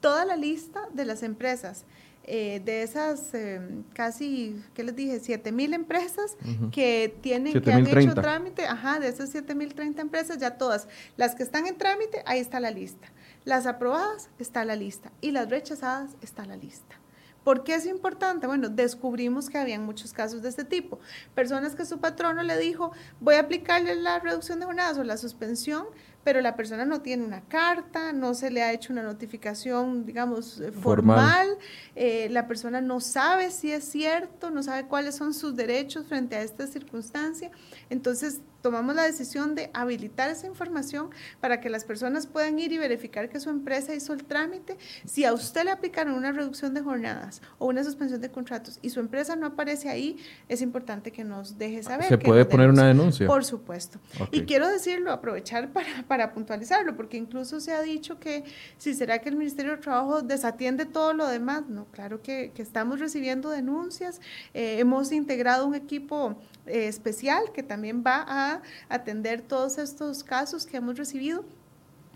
toda la lista de las empresas eh, de esas eh, casi, ¿qué les dije? 7 mil empresas que tienen, que han hecho trámite, ajá, de esas 7 mil 30 empresas, ya todas, las que están en trámite, ahí está la lista. Las aprobadas, está la lista. Y las rechazadas, está la lista. ¿Por qué es importante? Bueno, descubrimos que habían muchos casos de este tipo. Personas que su patrono le dijo, voy a aplicarle la reducción de jornadas o la suspensión, pero la persona no tiene una carta, no se le ha hecho una notificación, digamos, eh, formal, eh, la persona no sabe si es cierto, no sabe cuáles son sus derechos frente a esta circunstancia. Entonces, tomamos la decisión de habilitar esa información para que las personas puedan ir y verificar que su empresa hizo el trámite. Si a usted le aplicaron una reducción de jornadas o una suspensión de contratos y su empresa no aparece ahí, es importante que nos deje saber. ¿Se puede poner una denuncia? Por supuesto. Y quiero decirlo, aprovechar para, para puntualizarlo, porque incluso se ha dicho que si será que el Ministerio de Trabajo desatiende todo lo demás. No, claro que, estamos recibiendo denuncias. Eh, hemos integrado un equipo eh, especial que también va a atender todos estos casos que hemos recibido.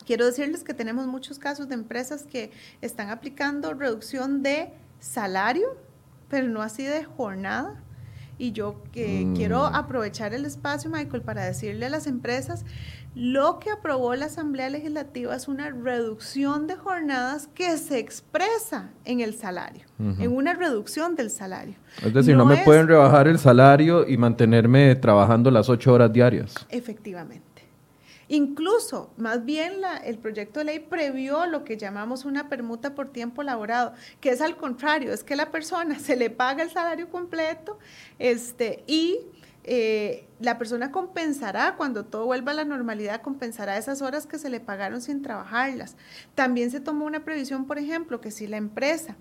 Quiero decirles que tenemos muchos casos de empresas que están aplicando reducción de salario, pero no así de jornada. Y yo que mm. quiero aprovechar el espacio, Michael, para decirle a las empresas, lo que aprobó la Asamblea Legislativa es una reducción de jornadas que se expresa en el salario, en una reducción del salario. Es decir, no, me pueden rebajar el salario y mantenerme trabajando las ocho horas diarias. Efectivamente. Incluso, más bien el proyecto de ley previó lo que llamamos una permuta por tiempo laborado, que es al contrario, es que la persona [laughs] se le paga el salario completo este, y eh, la persona compensará, cuando todo vuelva a la normalidad, compensará esas horas que se le pagaron sin trabajarlas. También se tomó una previsión, por ejemplo, que si la empresa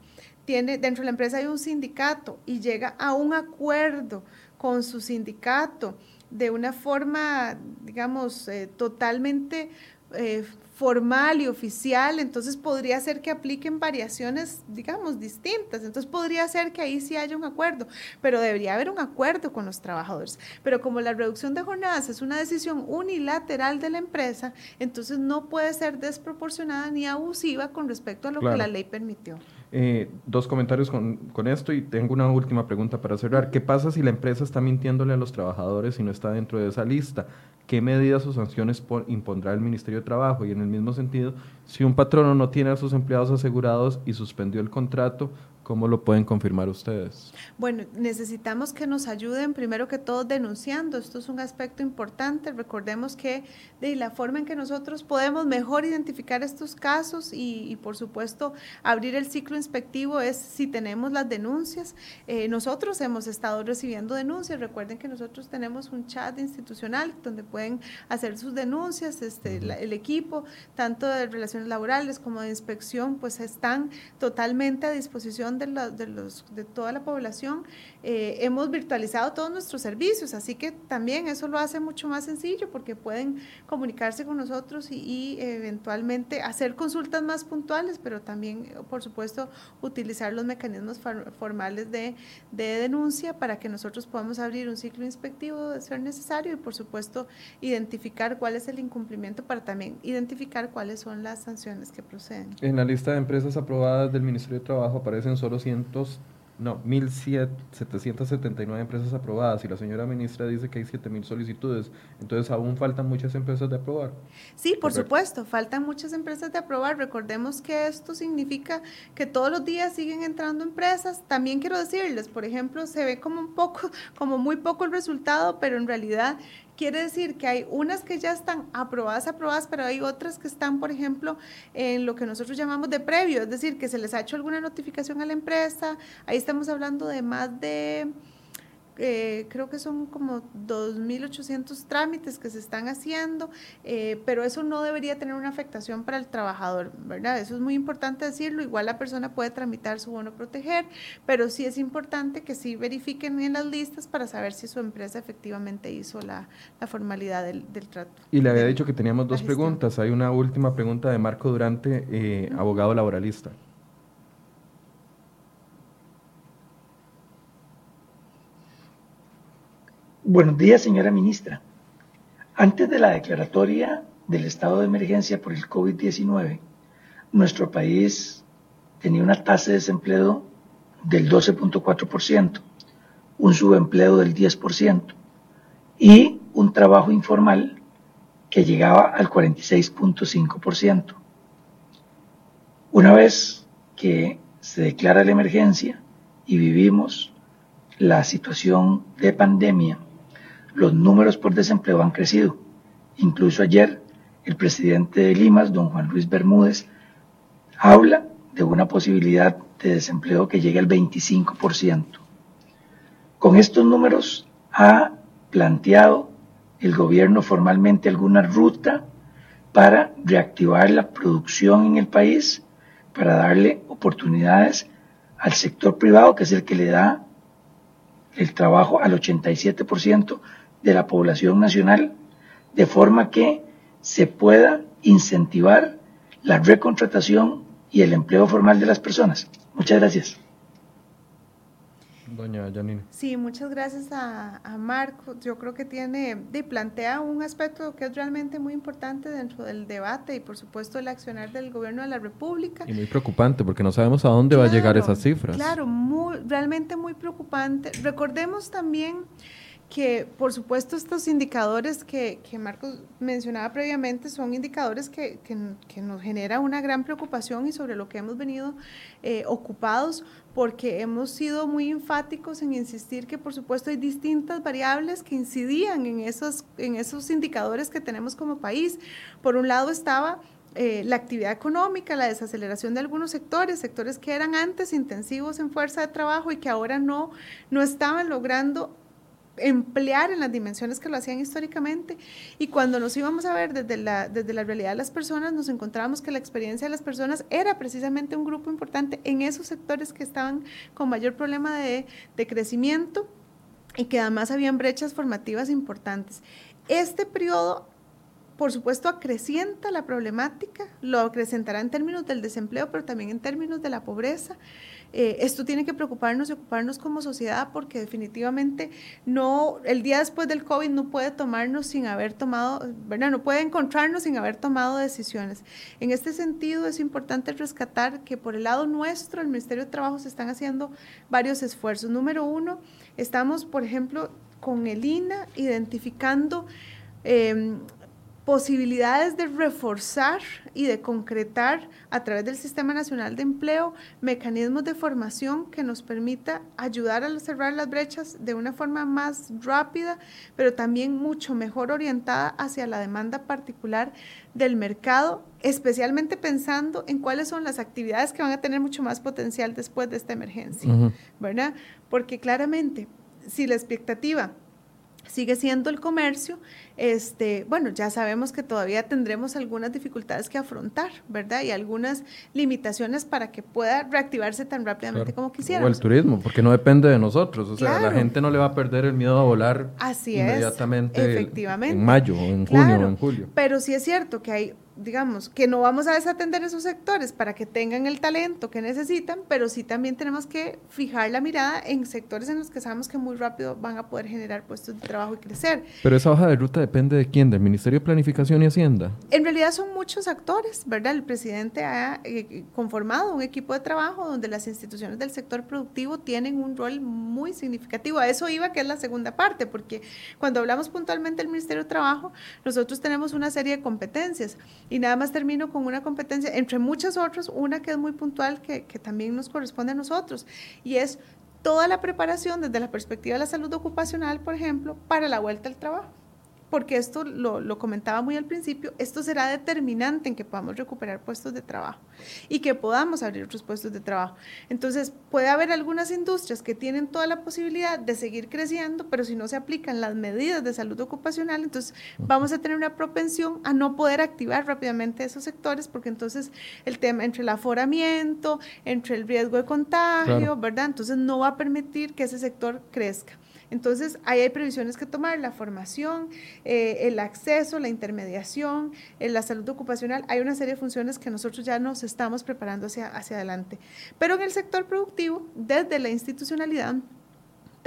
tiene, dentro de la empresa hay un sindicato y llega a un acuerdo con su sindicato de una forma, digamos, eh, totalmente eh, formal y oficial, entonces podría ser que apliquen variaciones, digamos, distintas. Entonces podría ser que ahí sí haya un acuerdo, pero debería haber un acuerdo con los trabajadores. Pero como la reducción de jornadas es una decisión unilateral de la empresa, entonces no puede ser desproporcionada ni abusiva con respecto a lo que la ley permitió. Eh, dos comentarios con, con, esto y tengo una última pregunta para cerrar. ¿Qué pasa si la empresa está mintiéndole a los trabajadores y no está dentro de esa lista? ¿Qué medidas o sanciones impondrá el Ministerio de Trabajo? Y en el mismo sentido, si un patrono no tiene a sus empleados asegurados y suspendió el contrato, ¿Cómo lo pueden confirmar ustedes? Bueno, necesitamos que nos ayuden primero que todo denunciando. Esto es un aspecto importante. Recordemos que de la forma en que nosotros podemos mejor identificar estos casos y, por supuesto abrir el ciclo inspectivo es si tenemos las denuncias. Eh, nosotros hemos estado recibiendo denuncias. Recuerden que nosotros tenemos un chat institucional donde pueden hacer sus denuncias. Este, el equipo, tanto de relaciones laborales como de inspección, pues están totalmente a disposición de, de, los, de toda la población, eh, hemos virtualizado todos nuestros servicios, así que también eso lo hace mucho más sencillo porque pueden comunicarse con nosotros y, eventualmente hacer consultas más puntuales, pero también, por supuesto, utilizar los mecanismos formales de, de denuncia para que nosotros podamos abrir un ciclo inspectivo de ser necesario y, por supuesto, identificar cuál es el incumplimiento para también identificar cuáles son las sanciones que proceden. En la lista de empresas aprobadas del Ministerio de Trabajo aparecen solo cientos, no, 1.779 empresas aprobadas y la señora ministra dice que hay 7.000 solicitudes. Entonces, aún faltan muchas empresas de aprobar. Sí, por supuesto, faltan muchas empresas de aprobar. Recordemos que esto significa que todos los días siguen entrando empresas. También quiero decirles, por ejemplo, se ve como un poco, como muy poco el resultado, pero en realidad Quiere decir que hay unas que ya están aprobadas, aprobadas, pero hay otras que están, por ejemplo, en lo que nosotros llamamos de previo, es decir, que se les ha hecho alguna notificación a la empresa. Ahí estamos hablando de más de eh, creo que son como 2.800 trámites que se están haciendo, eh, pero eso no debería tener una afectación para el trabajador, ¿verdad? Eso es muy importante decirlo. Igual la persona puede tramitar su bono proteger, pero sí es importante que sí verifiquen en las listas para saber si su empresa efectivamente hizo la, formalidad del, trato. Y le había dicho que teníamos dos preguntas. Hay una última pregunta de Marco Durante, eh, abogado laboralista. Buenos días, señora ministra. Antes de la declaratoria del estado de emergencia por el COVID-19, nuestro país tenía una tasa de desempleo del 12.4%, un subempleo del 10% y un trabajo informal que llegaba al 46.5%. Una vez que se declara la emergencia y vivimos la situación de pandemia, los números por desempleo han crecido. Incluso ayer el presidente de Limas, don Juan Luis Bermúdez, habla de una posibilidad de desempleo que llegue al 25%. Con estos números ha planteado el gobierno formalmente alguna ruta para reactivar la producción en el país, para darle oportunidades al sector privado, que es el que le da el trabajo al 87% de la población nacional, de forma que se pueda incentivar la recontratación y el empleo formal de las personas. Muchas gracias. Doña Janine. Sí, muchas gracias a, a Marco. Yo creo que tiene, de, plantea un aspecto que es realmente muy importante dentro del debate y por supuesto el accionar del gobierno de la República. Y muy preocupante porque no sabemos a dónde va a llegar esas cifras. Claro, muy, realmente muy preocupante. Recordemos también que por supuesto estos indicadores que, que Marcos mencionaba previamente son indicadores que, que, nos genera una gran preocupación y sobre lo que hemos venido eh, ocupados porque hemos sido muy enfáticos en insistir que por supuesto hay distintas variables que incidían en esos, en esos indicadores que tenemos como país. Por un lado estaba eh, la actividad económica, la desaceleración de algunos sectores, sectores que eran antes intensivos en fuerza de trabajo y que ahora no, no estaban logrando emplear en las dimensiones que lo hacían históricamente. Y cuando nos íbamos a ver desde la, desde la realidad de las personas, nos encontrábamos que la experiencia de las personas era precisamente un grupo importante en esos sectores que estaban con mayor problema de, de crecimiento y que además habían brechas formativas importantes. Este periodo por supuesto, acrecienta la problemática, lo acrecentará en términos del desempleo, pero también en términos de la pobreza. Eh, esto tiene que preocuparnos y ocuparnos como sociedad porque definitivamente no, el día después del COVID no puede tomarnos sin haber tomado, ¿verdad? No puede encontrarnos sin haber tomado decisiones. En este sentido es importante rescatar que por el lado nuestro, el Ministerio de Trabajo se están haciendo varios esfuerzos. Número uno, estamos, por ejemplo, con el INA identificando eh, posibilidades de reforzar y de concretar a través del Sistema Nacional de Empleo mecanismos de formación que nos permita ayudar a cerrar las brechas de una forma más rápida, pero también mucho mejor orientada hacia la demanda particular del mercado, especialmente pensando en cuáles son las actividades que van a tener mucho más potencial después de esta emergencia, ¿verdad? Porque claramente, si la expectativa sigue siendo el comercio, este, bueno, ya sabemos que todavía tendremos algunas dificultades que afrontar, ¿verdad? Y algunas limitaciones para que pueda reactivarse tan rápidamente como quisiéramos. O el turismo, porque no depende de nosotros, o sea, la gente no le va a perder el miedo a volar Así inmediatamente es, efectivamente. en mayo, en junio, o en julio. Pero sí es cierto que hay digamos, que no vamos a desatender esos sectores para que tengan el talento que necesitan, pero sí también tenemos que fijar la mirada en sectores en los que sabemos que muy rápido van a poder generar puestos de trabajo y crecer. Pero esa hoja de ruta depende de quién, del Ministerio de Planificación y Hacienda. En realidad son muchos actores, ¿verdad? El presidente ha eh, conformado un equipo de trabajo donde las instituciones del sector productivo tienen un rol muy significativo. A eso iba que es la segunda parte, porque cuando hablamos puntualmente del Ministerio de Trabajo, nosotros tenemos una serie de competencias y nada más termino con una competencia, entre muchas otras, una que es muy puntual, que, que también nos corresponde a nosotros, y es toda la preparación desde la perspectiva de la salud ocupacional, por ejemplo, para la vuelta al trabajo porque esto lo, comentaba muy al principio, esto será determinante en que podamos recuperar puestos de trabajo y que podamos abrir otros puestos de trabajo. Entonces, puede haber algunas industrias que tienen toda la posibilidad de seguir creciendo, pero si no se aplican las medidas de salud ocupacional, entonces vamos a tener una propensión a no poder activar rápidamente esos sectores, porque entonces el tema entre el aforamiento, entre el riesgo de contagio, ¿verdad? Entonces no va a permitir que ese sector crezca. Entonces, ahí hay previsiones que tomar, la formación, eh, el acceso, la intermediación, eh, la salud ocupacional. Hay una serie de funciones que nosotros ya nos estamos preparando hacia, hacia adelante. Pero en el sector productivo, desde la institucionalidad,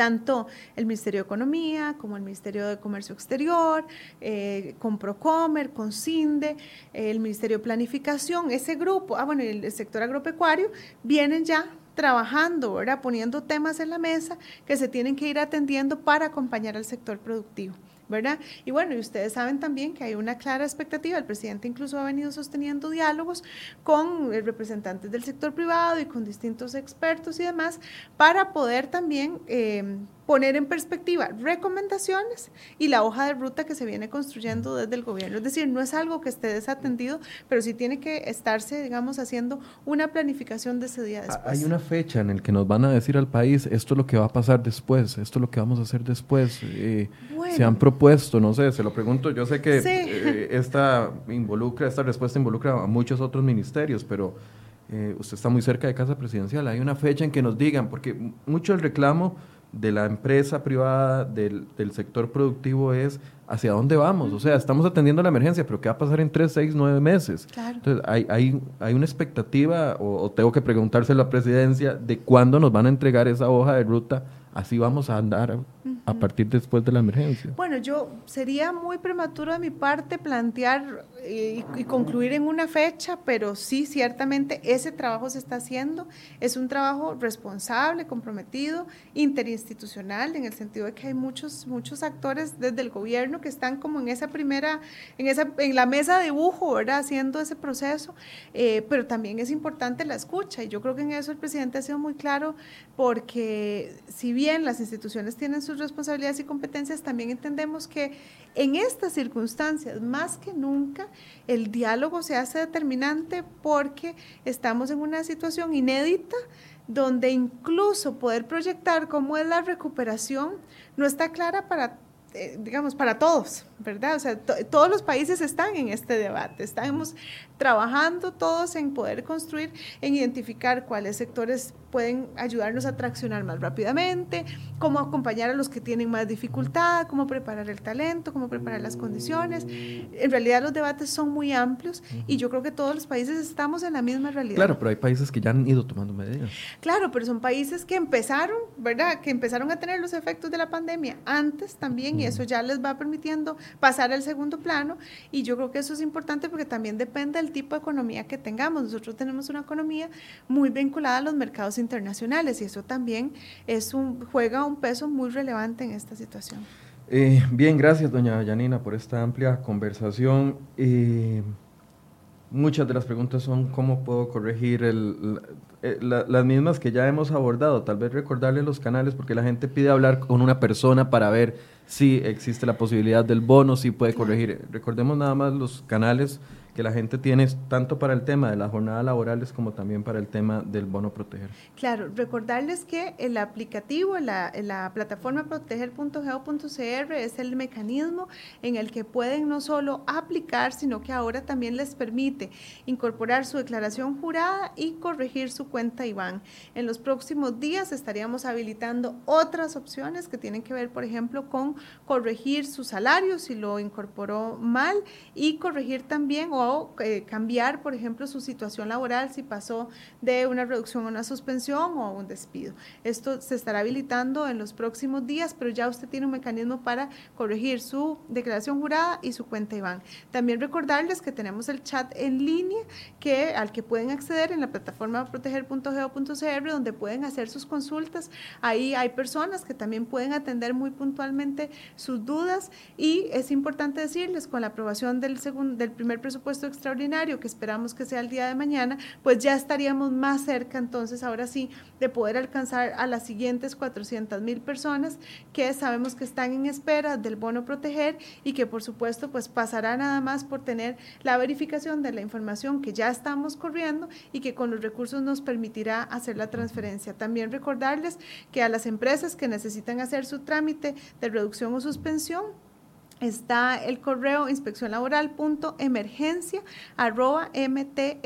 tanto el Ministerio de Economía como el Ministerio de Comercio Exterior, eh, con Procomer, con CINDE, el Ministerio de Planificación, ese grupo, ah, bueno, el sector agropecuario, vienen ya trabajando, ¿verdad? poniendo temas en la mesa que se tienen que ir atendiendo para acompañar al sector productivo. ¿verdad? Y bueno, y ustedes saben también que hay una clara expectativa, el presidente incluso ha venido sosteniendo diálogos con eh, representantes del sector privado y con distintos expertos y demás para poder también eh, poner en perspectiva recomendaciones y la hoja de ruta que se viene construyendo desde el gobierno. Es decir, no es algo que esté desatendido, pero sí tiene que estarse, digamos, haciendo una planificación de ese día después. Hay una fecha en la que nos van a decir al país, esto es lo que va a pasar después, esto es lo que vamos a hacer después. Eh, se han propuesto, no sé, se lo pregunto, yo sé que eh, esta involucra, esta respuesta involucra a muchos otros ministerios, pero... Eh, usted está muy cerca de casa presidencial, hay una fecha en que nos digan, porque mucho el reclamo de la empresa privada, del, del, sector productivo es hacia dónde vamos. O sea, estamos atendiendo la emergencia, pero ¿qué va a pasar en tres, seis, nueve meses? Entonces, hay, hay, hay, una expectativa, o, o, tengo que preguntarse a la presidencia, de cuándo nos van a entregar esa hoja de ruta así vamos a andar a partir después de la emergencia. Bueno, yo sería muy prematuro de mi parte plantear eh, y, concluir en una fecha, pero sí, ciertamente ese trabajo se está haciendo. Es un trabajo responsable, comprometido, interinstitucional, en el sentido de que hay muchos, muchos actores desde el gobierno que están como en esa primera, en esa, en la mesa de dibujo, ¿verdad? Haciendo ese proceso, eh, pero también es importante la escucha y yo creo que en eso el presidente ha sido muy claro porque si bien las instituciones tienen sus responsabilidades y competencias, también entendemos que en estas circunstancias, más que nunca, el diálogo se hace determinante porque estamos en una situación inédita donde incluso poder proyectar cómo es la recuperación no está clara para eh, digamos, para todos, ¿verdad? O sea, todos los países están en este debate, estamos trabajando todos en poder construir, en identificar cuáles sectores pueden ayudarnos a traccionar más rápidamente, cómo acompañar a los que tienen más dificultad, cómo preparar el talento, cómo preparar las condiciones. En realidad los debates son muy amplios y yo creo que todos los países estamos en la misma realidad. Claro, pero hay países que ya han ido tomando medidas. Claro, pero son países que empezaron, ¿verdad? Que empezaron a tener los efectos de la pandemia antes también y eso ya les va permitiendo pasar al segundo plano y yo creo que eso es importante porque también depende del tipo de economía que tengamos. Nosotros tenemos una economía muy vinculada a los mercados internacionales y eso también es un, juega un peso muy relevante en esta situación. Eh, bien, gracias doña Yanina por esta amplia conversación. Eh, muchas de las preguntas son cómo puedo corregir el, eh, las mismas que ya hemos abordado, tal vez recordarle los canales porque la gente pide hablar con una persona para ver si existe la posibilidad del bono, si puede corregir. Recordemos nada más los canales que la gente tiene tanto para el tema de las jornadas laborales como también para el tema del bono proteger. Claro, recordarles que el aplicativo, la, la plataforma proteger.geo.cr es el mecanismo en el que pueden no solo aplicar, sino que ahora también les permite incorporar su declaración jurada y corregir su cuenta IBAN. En los próximos días estaríamos habilitando otras opciones que tienen que ver, por ejemplo, con corregir su salario si lo incorporó mal y corregir también o eh, cambiar, por ejemplo, su situación laboral si pasó de una reducción a una suspensión o a un despido. Esto se estará habilitando en los próximos días, pero ya usted tiene un mecanismo para corregir su declaración jurada y su cuenta IBAN. También recordarles que tenemos el chat en línea que, al que pueden acceder en la plataforma proteger.geo.cr donde pueden hacer sus consultas. Ahí hay personas que también pueden atender muy puntualmente sus dudas y es importante decirles con la aprobación del, segundo, del primer presupuesto extraordinario que esperamos que sea el día de mañana, pues ya estaríamos más cerca entonces ahora sí de poder alcanzar a las siguientes 400 mil personas que sabemos que están en espera del bono proteger y que por supuesto pues pasará nada más por tener la verificación de la información que ya estamos corriendo y que con los recursos nos permitirá hacer la transferencia. También recordarles que a las empresas que necesitan hacer su trámite de reducción o suspensión, está el correo inspección laboral punto emergencia arroba mtss.go.cr.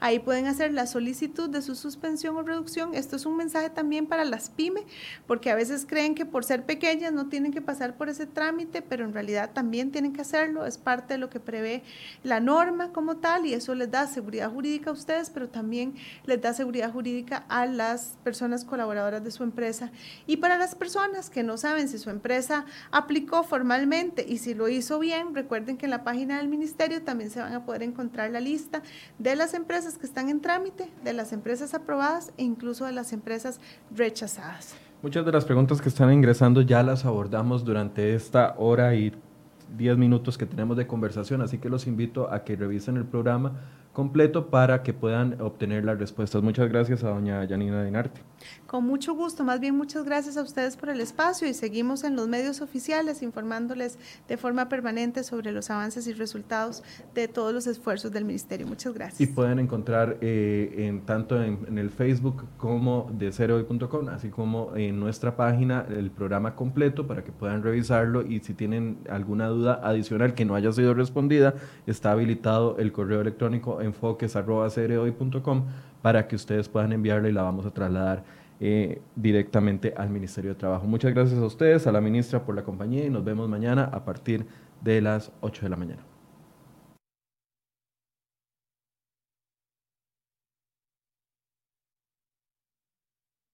Ahí pueden hacer la solicitud de su suspensión o reducción. Esto es un mensaje también para las pymes, porque a veces creen que por ser pequeñas no tienen que pasar por ese trámite, pero en realidad también tienen que hacerlo. Es parte de lo que prevé la norma como tal y eso les da seguridad jurídica a ustedes, pero también les da seguridad jurídica a las personas colaboradoras de su empresa. Y para las personas que no saben si su empresa aplicó formalmente y si lo hizo bien, recuerden que en la página del ministerio también se van a poder encontrar la lista de las empresas que están en trámite, de las empresas aprobadas e incluso de las empresas rechazadas. Muchas de las preguntas que están ingresando ya las abordamos durante esta hora y diez minutos que tenemos de conversación, así que los invito a que revisen el programa completo para que puedan obtener las respuestas. Muchas gracias a doña Yanina Dinarte. Con mucho gusto, más bien muchas gracias a ustedes por el espacio y seguimos en los medios oficiales informándoles de forma permanente sobre los avances y resultados de todos los esfuerzos del Ministerio. Muchas gracias. Y pueden encontrar eh, en, tanto en, el Facebook como de cereoy.com, así como en nuestra página el programa completo para que puedan revisarlo y si tienen alguna duda adicional que no haya sido respondida, está habilitado el correo electrónico enfoques.cereoy.com para que ustedes puedan enviarla y la vamos a trasladar eh, directamente al Ministerio de Trabajo. Muchas gracias a ustedes, a la ministra por la compañía y nos vemos mañana a partir de las 8 de la mañana.